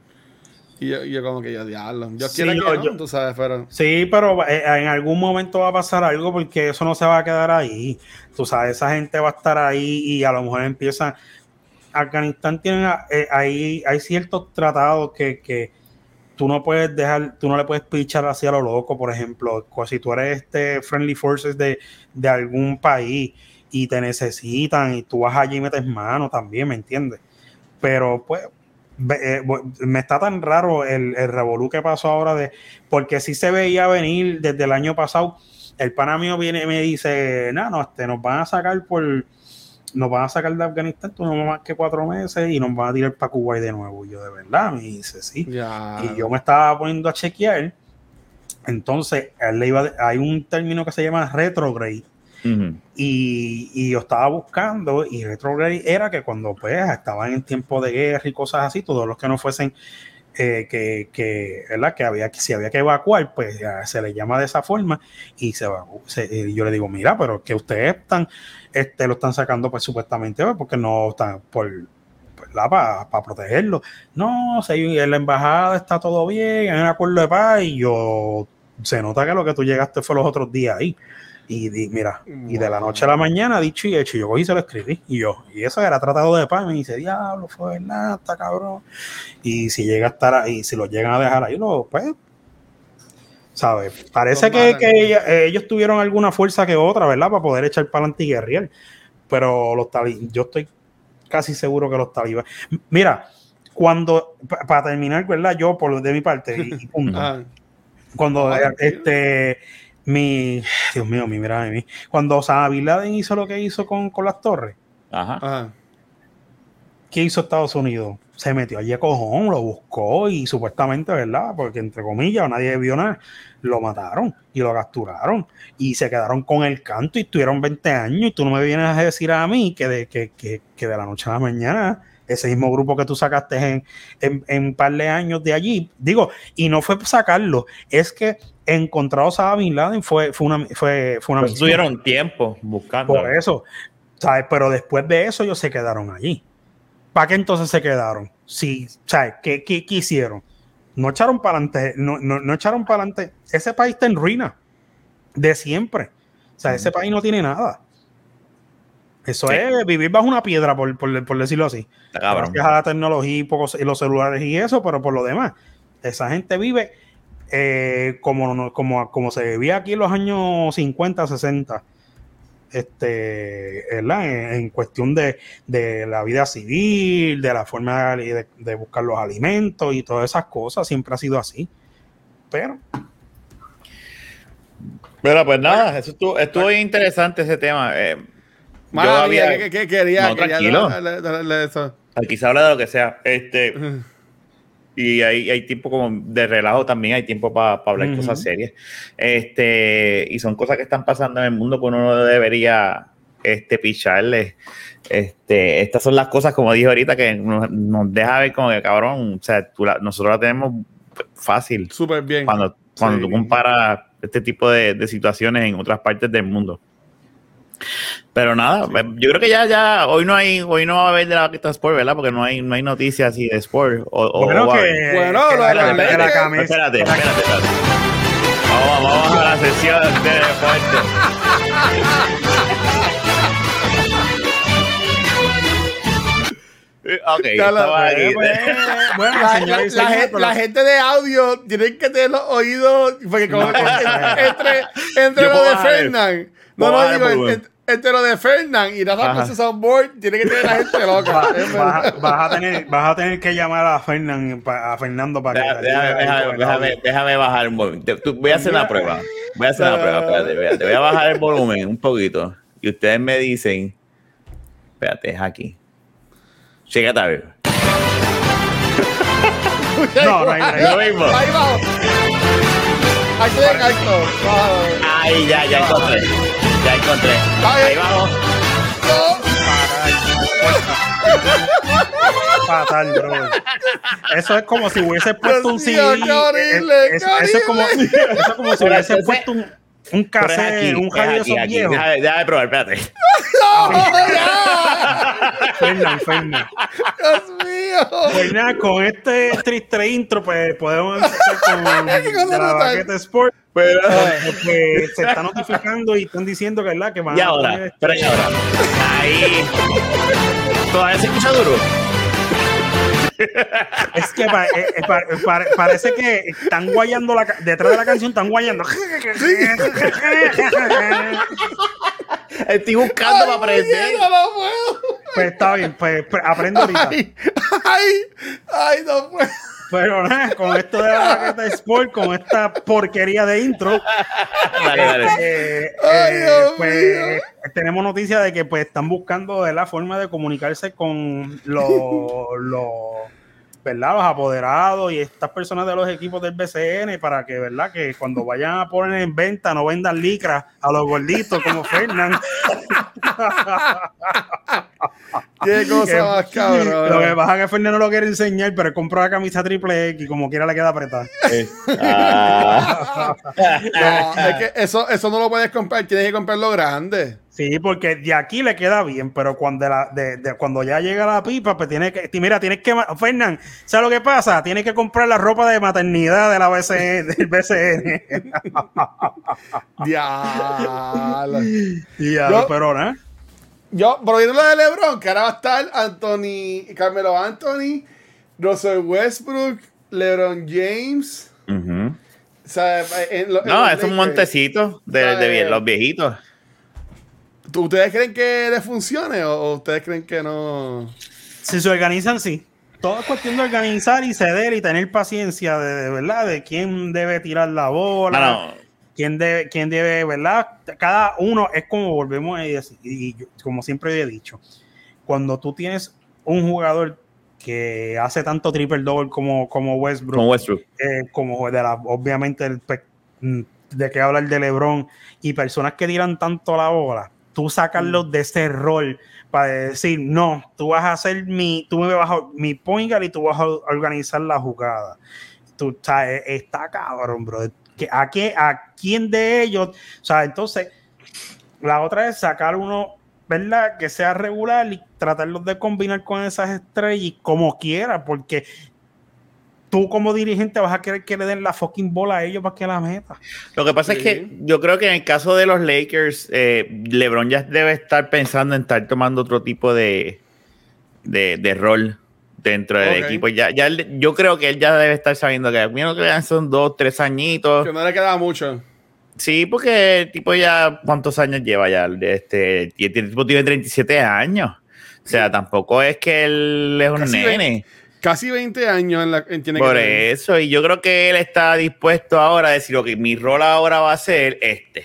Y yo, yo como que yo diablo. Yo Sí, quiero yo- que no, yo- tú sabes, pero. Sí, pero eh, en algún momento va a pasar algo porque eso no se va a quedar ahí. Tú sabes, esa gente va a estar ahí y a lo mejor empiezan. Afganistán tiene eh, ahí hay ciertos tratados que, que tú no puedes dejar, tú no le puedes pichar hacia lo loco, por ejemplo, si tú eres este friendly forces de, de algún país y te necesitan y tú vas allí y metes mano también, ¿me entiendes? Pero pues eh, me está tan raro el, el revolú que pasó ahora de porque sí se veía venir desde el año pasado. El pana mío viene y me dice, no, no, este, nos van a sacar por, nos van a sacar de Afganistán, tú no más que cuatro meses y nos van a tirar para Kuwait de nuevo. Y yo, de verdad, me dice, sí. Ya. Y yo me estaba poniendo a chequear. Entonces, él le iba, hay un término que se llama retrograde. Y, y yo estaba buscando, y retrograde era que cuando pues estaban en tiempo de guerra y cosas así, todos los que no fuesen, eh, que, que, ¿verdad? que había que si había que evacuar, pues se le llama de esa forma, y se, evacu- se- y yo le digo, mira, pero que ustedes están, este, lo están sacando pues supuestamente, pues, porque no están por para protegerlo. No, si en la embajada está todo bien, hay un acuerdo de paz, y yo se nota que lo que tú llegaste fue los otros días ahí. Y, di- mira, y de la noche a la mañana, dicho y hecho, yo cogí y se lo escribí. Y yo, y eso era tratado de paz. Me dice, diablo, fue está cabrón. Y si llega a estar ahí, si lo llegan a dejar ahí, lo, pues, ¿sabes? Parece que, que ellos tuvieron alguna fuerza que otra, ¿verdad? Para poder echar para adelante y guerrear. Pero los talibán, yo estoy casi seguro que los talibanes. Mira, cuando, para terminar, ¿verdad? Yo, por de mi parte, y, y punto cuando este mi Dios mío, mi mira de mí. Cuando Osama Bin Laden hizo lo que hizo con, con las torres, Ajá. ajá. ¿qué hizo Estados Unidos? Se metió allí a cojón, lo buscó y supuestamente, ¿verdad? Porque entre comillas nadie vio nada, lo mataron y lo capturaron y se quedaron con el canto y estuvieron 20 años y tú no me vienes a decir a mí que de, que, que, que de la noche a la mañana ese mismo grupo que tú sacaste en, en, en un par de años de allí, digo, y no fue sacarlo, es que encontrar a Bin Laden fue, fue una, fue, fue una Pues misión. tuvieron tiempo buscando. Por eso, ¿sabes? Pero después de eso ellos se quedaron allí. ¿Para qué entonces se quedaron? Sí, ¿sabes? ¿Qué, qué, qué hicieron? No echaron para adelante, no, no, no echaron para adelante. Ese país está en ruina, de siempre. O sea, ese país no tiene nada. Eso Sí. es vivir bajo una piedra, por, por- por decirlo así. Gracias a la tecnología y, pocos- y los celulares y eso, pero por lo demás, esa gente vive eh, como, como, como se vivía aquí en los años 50, 60. Este, ¿verdad? En, en cuestión de, de la vida civil, de la forma de, de buscar los alimentos y todas esas cosas, siempre ha sido así. Pero, Pero pues nada, eso estuvo, estuvo bien interesante ese tema. Eh, Madre yo mía, había, ¿qué, qué quería? No, Quería tranquilo. darle- darle eso. aquí se habla de lo que sea. Este, y hay, hay tiempo como de relajo también, hay tiempo para hablar Ujú. cosas serias. Este, y son cosas que están pasando en el mundo que uno no debería este, picharle. Este, estas son las cosas, como dije ahorita, que nos, nos deja ver como que cabrón. O sea, tú la- nosotros la tenemos fácil Súper bien. cuando, cuando Sí. tú comparas este tipo de, de situaciones en otras partes del mundo. Pero nada, yo creo que ya, ya, hoy no hay, hoy no va a haber de la Quita Sport, ¿verdad? Porque no hay, no hay noticias así de Sport. O, o- bueno, que. Bueno, que lo la, de la camisa- Espérate, espérate, espérate. Vamos, vamos a la sesión de deporte. Ok, Ya lo- estaba ahí. Bueno, La, la- y la señores, gente, la gente de audio tienen que tener los oídos. Porque como entre, entre, lo de el- Fernán. No, no, el digo, volumen. entre, lo de Fernán y Rafa Ajá. con su soundboard, tiene que tener la gente loca. Vas, vas a tener, vas a tener que llamar a, Fernan, a Fernando para que Déjame, déjame- el déjame- déjame bajar un momento. Voy a hacer una prueba. Voy a hacer una prueba. Espérate, espérate. Voy a bajar el volumen un poquito. Y ustedes me dicen. Espérate, es aquí. Chécate a ver. No, no hay break. Lo mismo. Ahí bajo. Ahí estoy en alto. Ahí, ya, ya encontré. Ya encontré. Ahí. No. Fatal, bro. Eso es como si hubiese puesto un CD. mío, qué horrible, eso, es como, si hubiese puesto un, un es aquí, un es aquí, esos viejos. Déjame, déjame probar, espérate. Fernan, Fernan. ¡Dios mío! Pues nada, con este triste intro, pues podemos empezar con la. Baqueta Sport. Pero, Donde, pues se está notificando y están diciendo que, ¿verdad? que van y ahora, pero y ahora. Ahí. Todavía se escucha duro. Es que pa- eh, eh, pa- pa- parece que están guayando la detrás de la canción, están guayando. Estoy buscando para aprender. No lo puedo. Pues está bien, pues, pues, aprendo ahorita. Ay, ay, ay, no puedo. Pero nada, con esto de la Baqueta Sport, con esta porquería de intro, Dale, dale. eh, Ay, eh, pues mío. tenemos noticia de que pues están buscando de la forma de comunicarse con los, los, ¿verdad? los apoderados y estas personas de los equipos del BCN para que verdad que cuando vayan a poner en venta no vendan licras a los gorditos como Fernán Qué cosa más lo que cabrón. pasa es que Fernán no lo quiere enseñar pero él compró la camisa triple X y como quiera le queda apretada Ah. No, es que eso, eso no lo puedes comprar, tienes que comprarlo grande. Sí, porque de aquí le queda bien, pero cuando, la, de, de- cuando ya llega la pipa, pues tiene que, mira, tienes que, Fernán, ¿sabes lo que pasa? Tienes que comprar la ropa de maternidad de la BCN, del BCN. Diablo. Yo- pero nada. Yo, volviendo a lo de LeBron, que ahora va a estar Anthony, Carmelo Anthony, Russell Westbrook, LeBron James. Ujú. O sea, en lo- en No, es un montecito de, los viejitos. ¿Tú- ¿Ustedes creen que les funcione o, o ustedes creen que no? Si se organizan, sí. Todo es cuestión de organizar y ceder y tener paciencia de, de verdad, de quién debe tirar la bola. Quién debe, quién debe, ¿verdad? Cada uno es como volvemos a decir, y yo- como siempre he dicho, cuando tú tienes un jugador que hace tanto triple double como, como Westbrook, con Westbrook. eh, como de la, obviamente el mm, de que hablar de LeBron y personas que tiran tanto la bola, tú sacarlos de ese rol para decir, no, tú vas a hacer mi, tú me vas a, mi point guard y tú vas a organizar la jugada. Tú, sea, eh, está cabrón, bro. Que, ¿a, qué, ¿A quién de ellos? O sea, entonces, la otra es sacar uno, ¿verdad? Que sea regular y tratarlos de combinar con esas estrellas y como quiera, porque tú como dirigente vas a querer que le den la fucking bola a ellos para que la meta. Lo que pasa es que yo creo que en el caso de los Lakers, eh, LeBron ya debe estar pensando en estar tomando otro tipo de, de, de rol dentro del equipo. Ya, ya él- yo creo que él ya debe estar sabiendo que a mí lo que le son dos, tres añitos. Que no le queda mucho. Sí, porque el tipo ya, ¿cuántos años lleva ya? Este, el tipo tiene 37 años. O sea, tampoco es que él es un Casi nene. Casi 20 años en la, en- tiene Por que tener. eso, y yo creo que él está dispuesto ahora a decir, ok, mi rol ahora va a ser este.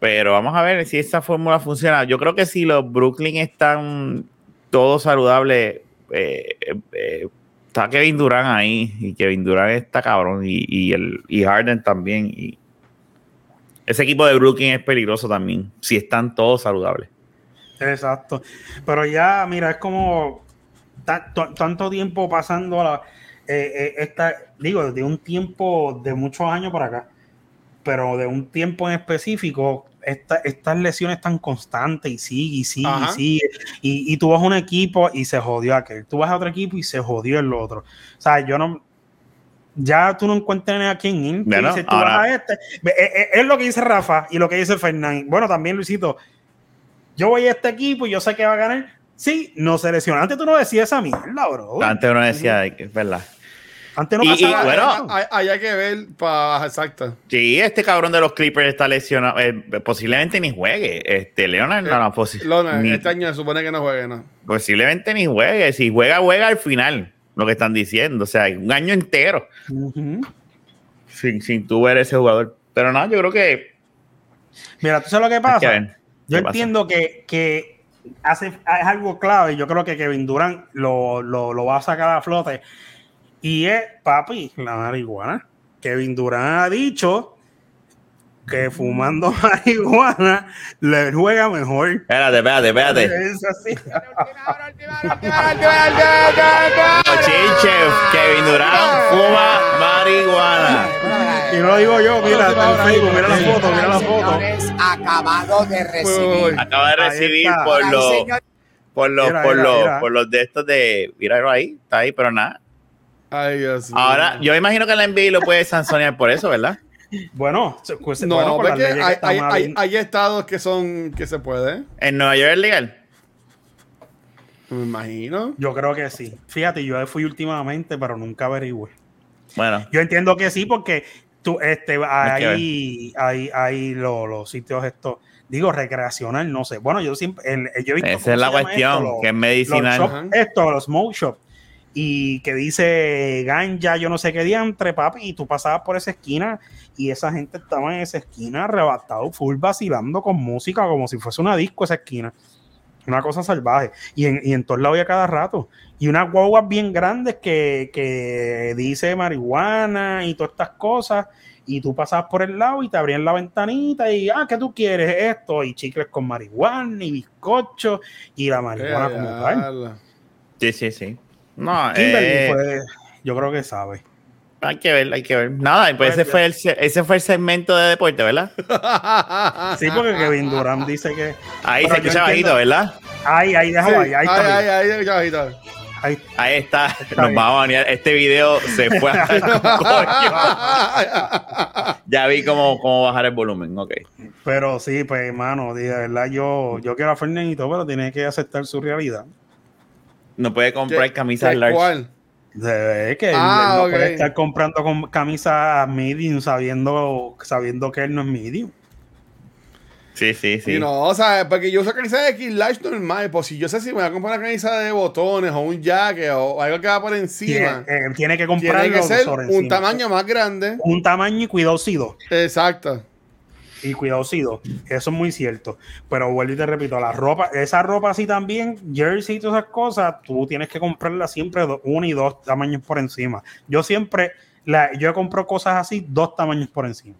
Pero vamos a ver si esa fórmula funciona. Yo creo que si los Brooklyn están todos saludables, eh, eh, está Kevin Durant ahí, y Kevin Durant está cabrón, y, y, el, y Harden también. Y ese equipo de Brooklyn es peligroso también, si están todos saludables. Exacto. Pero ya, mira, es como ta- to- tanto tiempo pasando la, eh, digo, de un tiempo de muchos años para acá, pero de un tiempo en específico, esta- estas lesiones tan constantes y sigue y sigue Ajá. y sigue. Y, y tú vas a un equipo y se jodió aquel. Tú vas a otro equipo y se jodió el otro. O sea, yo no. Ya tú no encuentras a quién ir. Bueno, dices, tú vas a este. Eh, eh, Es lo que dice Rafa y lo que dice Fernán. Bueno, también Luisito. Yo voy a este equipo y yo sé que va a ganar. Sí, no se lesiona. Antes tú no decías esa mierda, bro. Antes uno decía, es verdad. Antes no Y- y pasaba. bueno, Hay, hay- hay que ver para. Exacto. Sí, este cabrón de los Clippers está lesionado. eh, posiblemente ni juegue. Este, Leonard no, no, posi- Lona, ni- este año se supone que no juegue, ¿no? posiblemente ni juegue. Si juega, juega al final. Lo que están diciendo. O sea, un año entero sin, sin tú ver ese jugador. Pero no, yo creo que. Mira, tú sabes lo que pasa. Yo qué pasa. entiendo que, que hace, es algo clave. Yo creo que Kevin Durant lo, lo, lo va a sacar a flote. Y es, papi, la marihuana. Kevin Durant ha dicho que fumando marihuana le juega mejor. Espérate, espérate, espérate. Es así. Chinche, Kevin Durant fuma marihuana. Y no lo digo yo, mira, está en Facebook, mira la foto, mira la foto. Acabado de recibir. Acaba de recibir por los, por los, por los, por los de estos de, míralo ahí, está ahí, pero nada. Ay, Dios mío. Ahora, yo imagino que la NBA lo puede sancionar por eso, ¿verdad? Bueno, pues, No, bueno, porque hay, hay, hay, hay estados que son que se puede. En Nueva York es legal. Me imagino. Yo creo que sí. Fíjate, yo fui últimamente, pero nunca averigüé. Bueno, Yo entiendo que sí, porque tú, este, ahí, ahí lo- los sitios estos, digo, recreacional, no sé. Bueno, yo siempre, el- yo he visto esa ¿cómo es la cuestión, esto? Los- que es los medicinal. shop, Ajá. esto, los smoke shop. Y que dice ganja, yo no sé qué diantre, papi, y tú pasabas por esa esquina y esa gente estaba en esa esquina arrebatado, full vacilando con música, como si fuese una disco esa esquina. Una cosa salvaje. Y en, y en todos lados y a cada rato. Y unas guaguas bien grandes que, que dice marihuana y todas estas cosas. Y tú pasabas por el lado y te abrían la ventanita y, ah, ¿qué tú quieres? Esto. Y chicles con marihuana y bizcocho y la marihuana como tal. Sí, sí, sí. No, Kimberly, eh, pues, yo creo que sabe. hay que ver, hay que ver. Nada, pues ese fue el, se- ese fue el segmento de deporte, ¿verdad? Sí, porque Kevin Durant dice que. Ahí se escucha bajito, ¿verdad? Ahí, ahí, Sí, déjalo ahí, ahí está. ay, bien. ay, chavito. Ahí- Ahí está. Está Nos bien. vamos a banear. Este video se fue a Ya vi cómo, cómo bajar el volumen. Ok. Pero sí, pues, hermano, de verdad, yo, yo quiero a Fernandito, pero tiene que aceptar su realidad. No puede comprar ¿Qué- camisas qué- large. ¿Cuál? De que él- Ah, él no puede estar comprando con camisas medium sabiendo, sabiendo que él no es medium. Sí, sí, sí. Sí, no, o sea, porque yo uso camisa de X large normal, pues si yo sé si me voy a comprar una camisa de botones o un jacket o algo que va por Tiene, encima, eh, tiene que tiene que ser sobre un encima. tamaño más grande. Un tamaño y cuidadosido. Exacto. Y cuidadosido. Eso es muy cierto. Pero vuelvo y te repito, la ropa, esa ropa así también, jersey y todas esas cosas, tú tienes que comprarla siempre do- uno y dos tamaños por encima. Yo siempre, la, yo compro cosas así, dos tamaños por encima.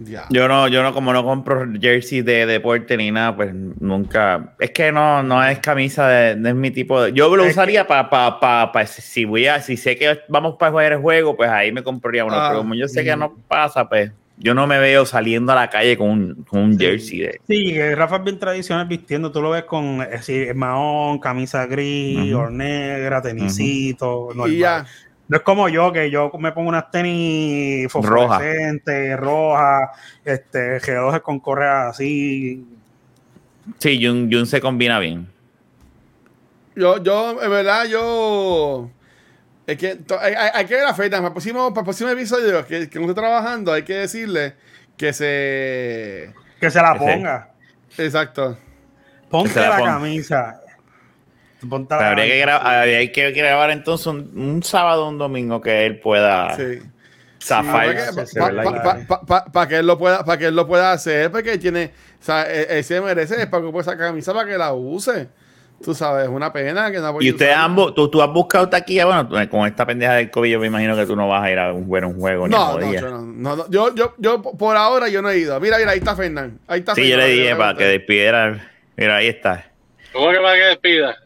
Ya. Yo no, yo no, como no compro jersey de deporte ni nada, pues nunca. Es que no, no es camisa de, no es mi tipo de. Yo lo Es usaría para, pa, pa, pa- si voy a, si sé que vamos para jugar el juego, pues ahí me compraría uno. Ah, pero como yo sé que no pasa, pues yo no me veo saliendo a la calle con un, con un jersey de. Sí, que Rafa es bien tradicional vistiendo, tú lo ves con eh, sí, mahón, camisa gris Ujú. o negra, tenisito, normal. Y ya. No es como yo, que yo me pongo unas tenis fosforescentes, rojas, este, relojes con correas así. Sí, Jun, Jun se combina bien. Yo, yo, en verdad, yo. Es que to- hay, hay- hay que ver la fecha. Para el próximo, para el próximo episodio que, que no esté trabajando, hay que decirle que se. Que se la ponga. Exacto. Ponte la la, ponga. camisa. Ponte la habría, que habría grabar entonces un, un sábado o un domingo que él pueda Sí. zafar. Sí, Para que él lo pueda, para que él lo pueda hacer, porque él tiene, o sea, él, él se merece para que esa camisa para que la use. Tú sabes, es una pena que no Y ustedes ambos, tú, tú has buscado taquilla, bueno, tú- con esta pendeja del COVID, yo me imagino que tú no vas a ir a un, ver un juego ni No, no, jodía. yo no, no, no. Yo, yo, yo, por ahora yo no he ido. Mira, mira, ahí está Fernán. Ahí está Sí, yo le dije para que despidiera. Mira, ahí está. ¿Cómo que para que despida?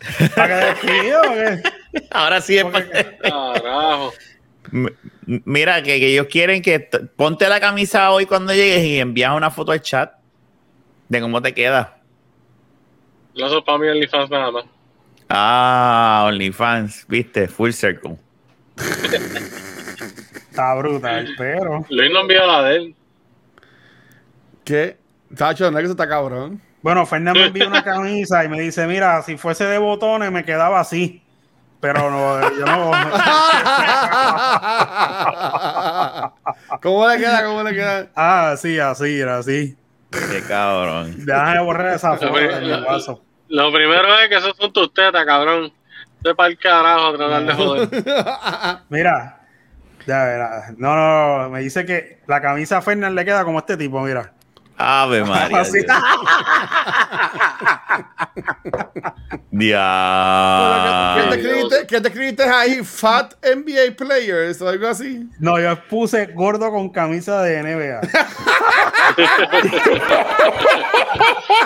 ¿Para que despido o qué? Ahora sí es para- Carajo. M- Mira, que, que ellos quieren que ponte la camisa hoy cuando llegues y envías una foto al chat de cómo te queda. No son para mí OnlyFans nada más. Ah, OnlyFans, viste, full circle. Está brutal, pero. Luis no envió la de él. ¿Qué? Tacho, es que eso está cabrón. Bueno, Fernando me envió una camisa y me dice: Mira, si fuese de botones me quedaba así. Pero no, yo no. ¿Cómo le queda? ¿Cómo le queda? Ah, sí, así, era así. Qué cabrón. Déjame borrar esa foto de mi vaso. Lo primero es que esos son tus tetas, cabrón. De para el carajo tratar de joder. Mira, ya verás. No, no, no, me dice que la camisa a Fernan le queda como este tipo, mira. Ave María. Así. Dios. ¿Qué te, Diablo. escribiste, ¿Qué te escribiste ahí? Fat NBA Players o algo así. No, yo puse gordo con camisa de NBA.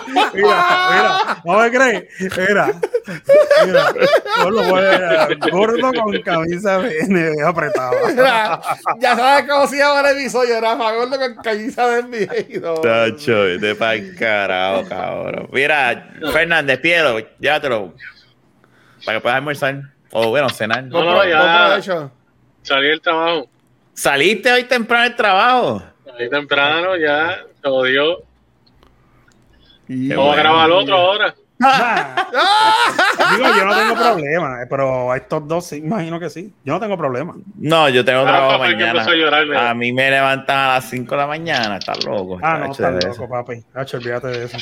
mira, mira, no me crees. Mira, Mira, gordo, con camisa de NBA apretada. Mira, ya sabes cómo se llama el episodio, Rafa Gordo con camisa de NBA. No, Tacho, de pa'l carajo, cabrón. Mira, Fernández, piedro, llévatelo. Para que puedas almorzar. O bueno, cenar. No, no, ya. provecho. Salí del trabajo. ¿Saliste hoy temprano del trabajo? Salí temprano, ya. Se Qué Vamos a grabar otro ahora. Digo, yo no tengo problema, pero a estos dos sí, imagino que sí. Yo no tengo problema. No, yo tengo Ah, trabajo mañana. a llorar. A mí me levantan a las 5 de la mañana. Estás loco. Ah, no, de loco, eso. papi. Hacho, olvídate de eso.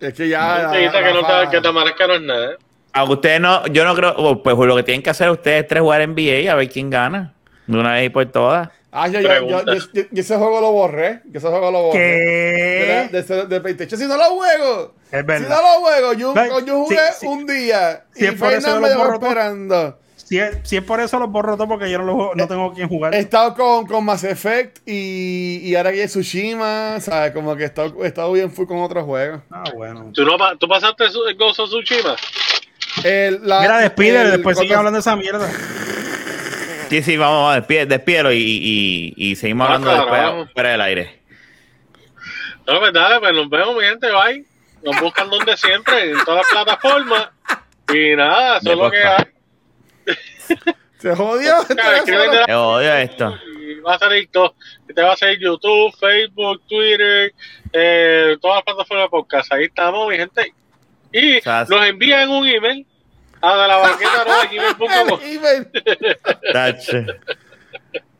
Es que ya. Te dice que, no te, que te amarezca no es nada. ¿eh? Aunque ustedes no, yo no creo, oh, pues lo que tienen que hacer ustedes es tres jugar NBA a ver quién gana. De una vez y por todas. Ah, yo, yo, yo, yo- yo- yo ese juego lo borré. Yo ese juego lo borré. ¿Qué? de, de PlayStation. Si no lo juego. Es Si verdad. no lo juego. Yo, yo jugué sí, sí. un día. Si y es por eso me lo dejó borro todo. esperando. Si es, si es por eso los borro todos porque yo no, los- no tengo quien jugar. He estado con, con Mass Effect y, y ahora que es Tsushima, ¿sabes? Como que he estado, he estado bien full con otros juegos. Ah, bueno. ¿Tú, no, ¿Tú pasaste el Ghost of Tsushima? El, la- Mira, despide, después sigue hablando de esa mierda. Sí, sí, vamos, vamos despide- despídelo y, y, y seguimos Ah, hablando después fuera del aire. No, pues dale, pues nos vemos, mi gente, bye. Nos buscan donde siempre, en todas las plataformas. Y nada, eso es lo que hay. Se jodió. este Yo odio esto. y va a salir todo. Y Te va a salir YouTube, Facebook, Twitter, eh, todas las plataformas de podcast. Ahí estamos, mi gente. Y O sea, nos envían un email a de la banqueta El email. Tacho.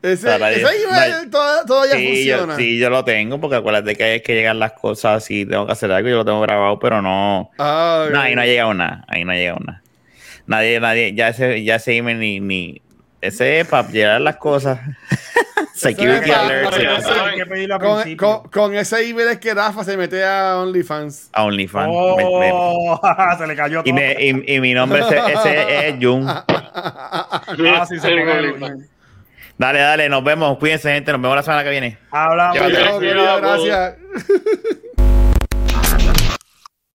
Ese, Para ese Dios. email todo- todavía Sí yo, funciona. sí, yo lo tengo, porque acuérdate que hay que llegar las cosas si tengo que hacer algo, yo lo tengo grabado, pero no. Ah, No, ahí no ha llegado nada. Ahí no ha llegado nada. Nadie, nadie, ya ese, ya ese email ni, ni ese es para llegar las cosas. Security alert, Con, con, con ese email es que Rafa se mete a OnlyFans. a OnlyFans. Me- me- Oh, se le cayó y, todo. me- y- y mi nombre ese, ese es Jun. Ah, sí, se pone- Dale, dale, nos vemos. Cuídense, gente. Nos vemos la semana que viene. Hablamos. Gracias.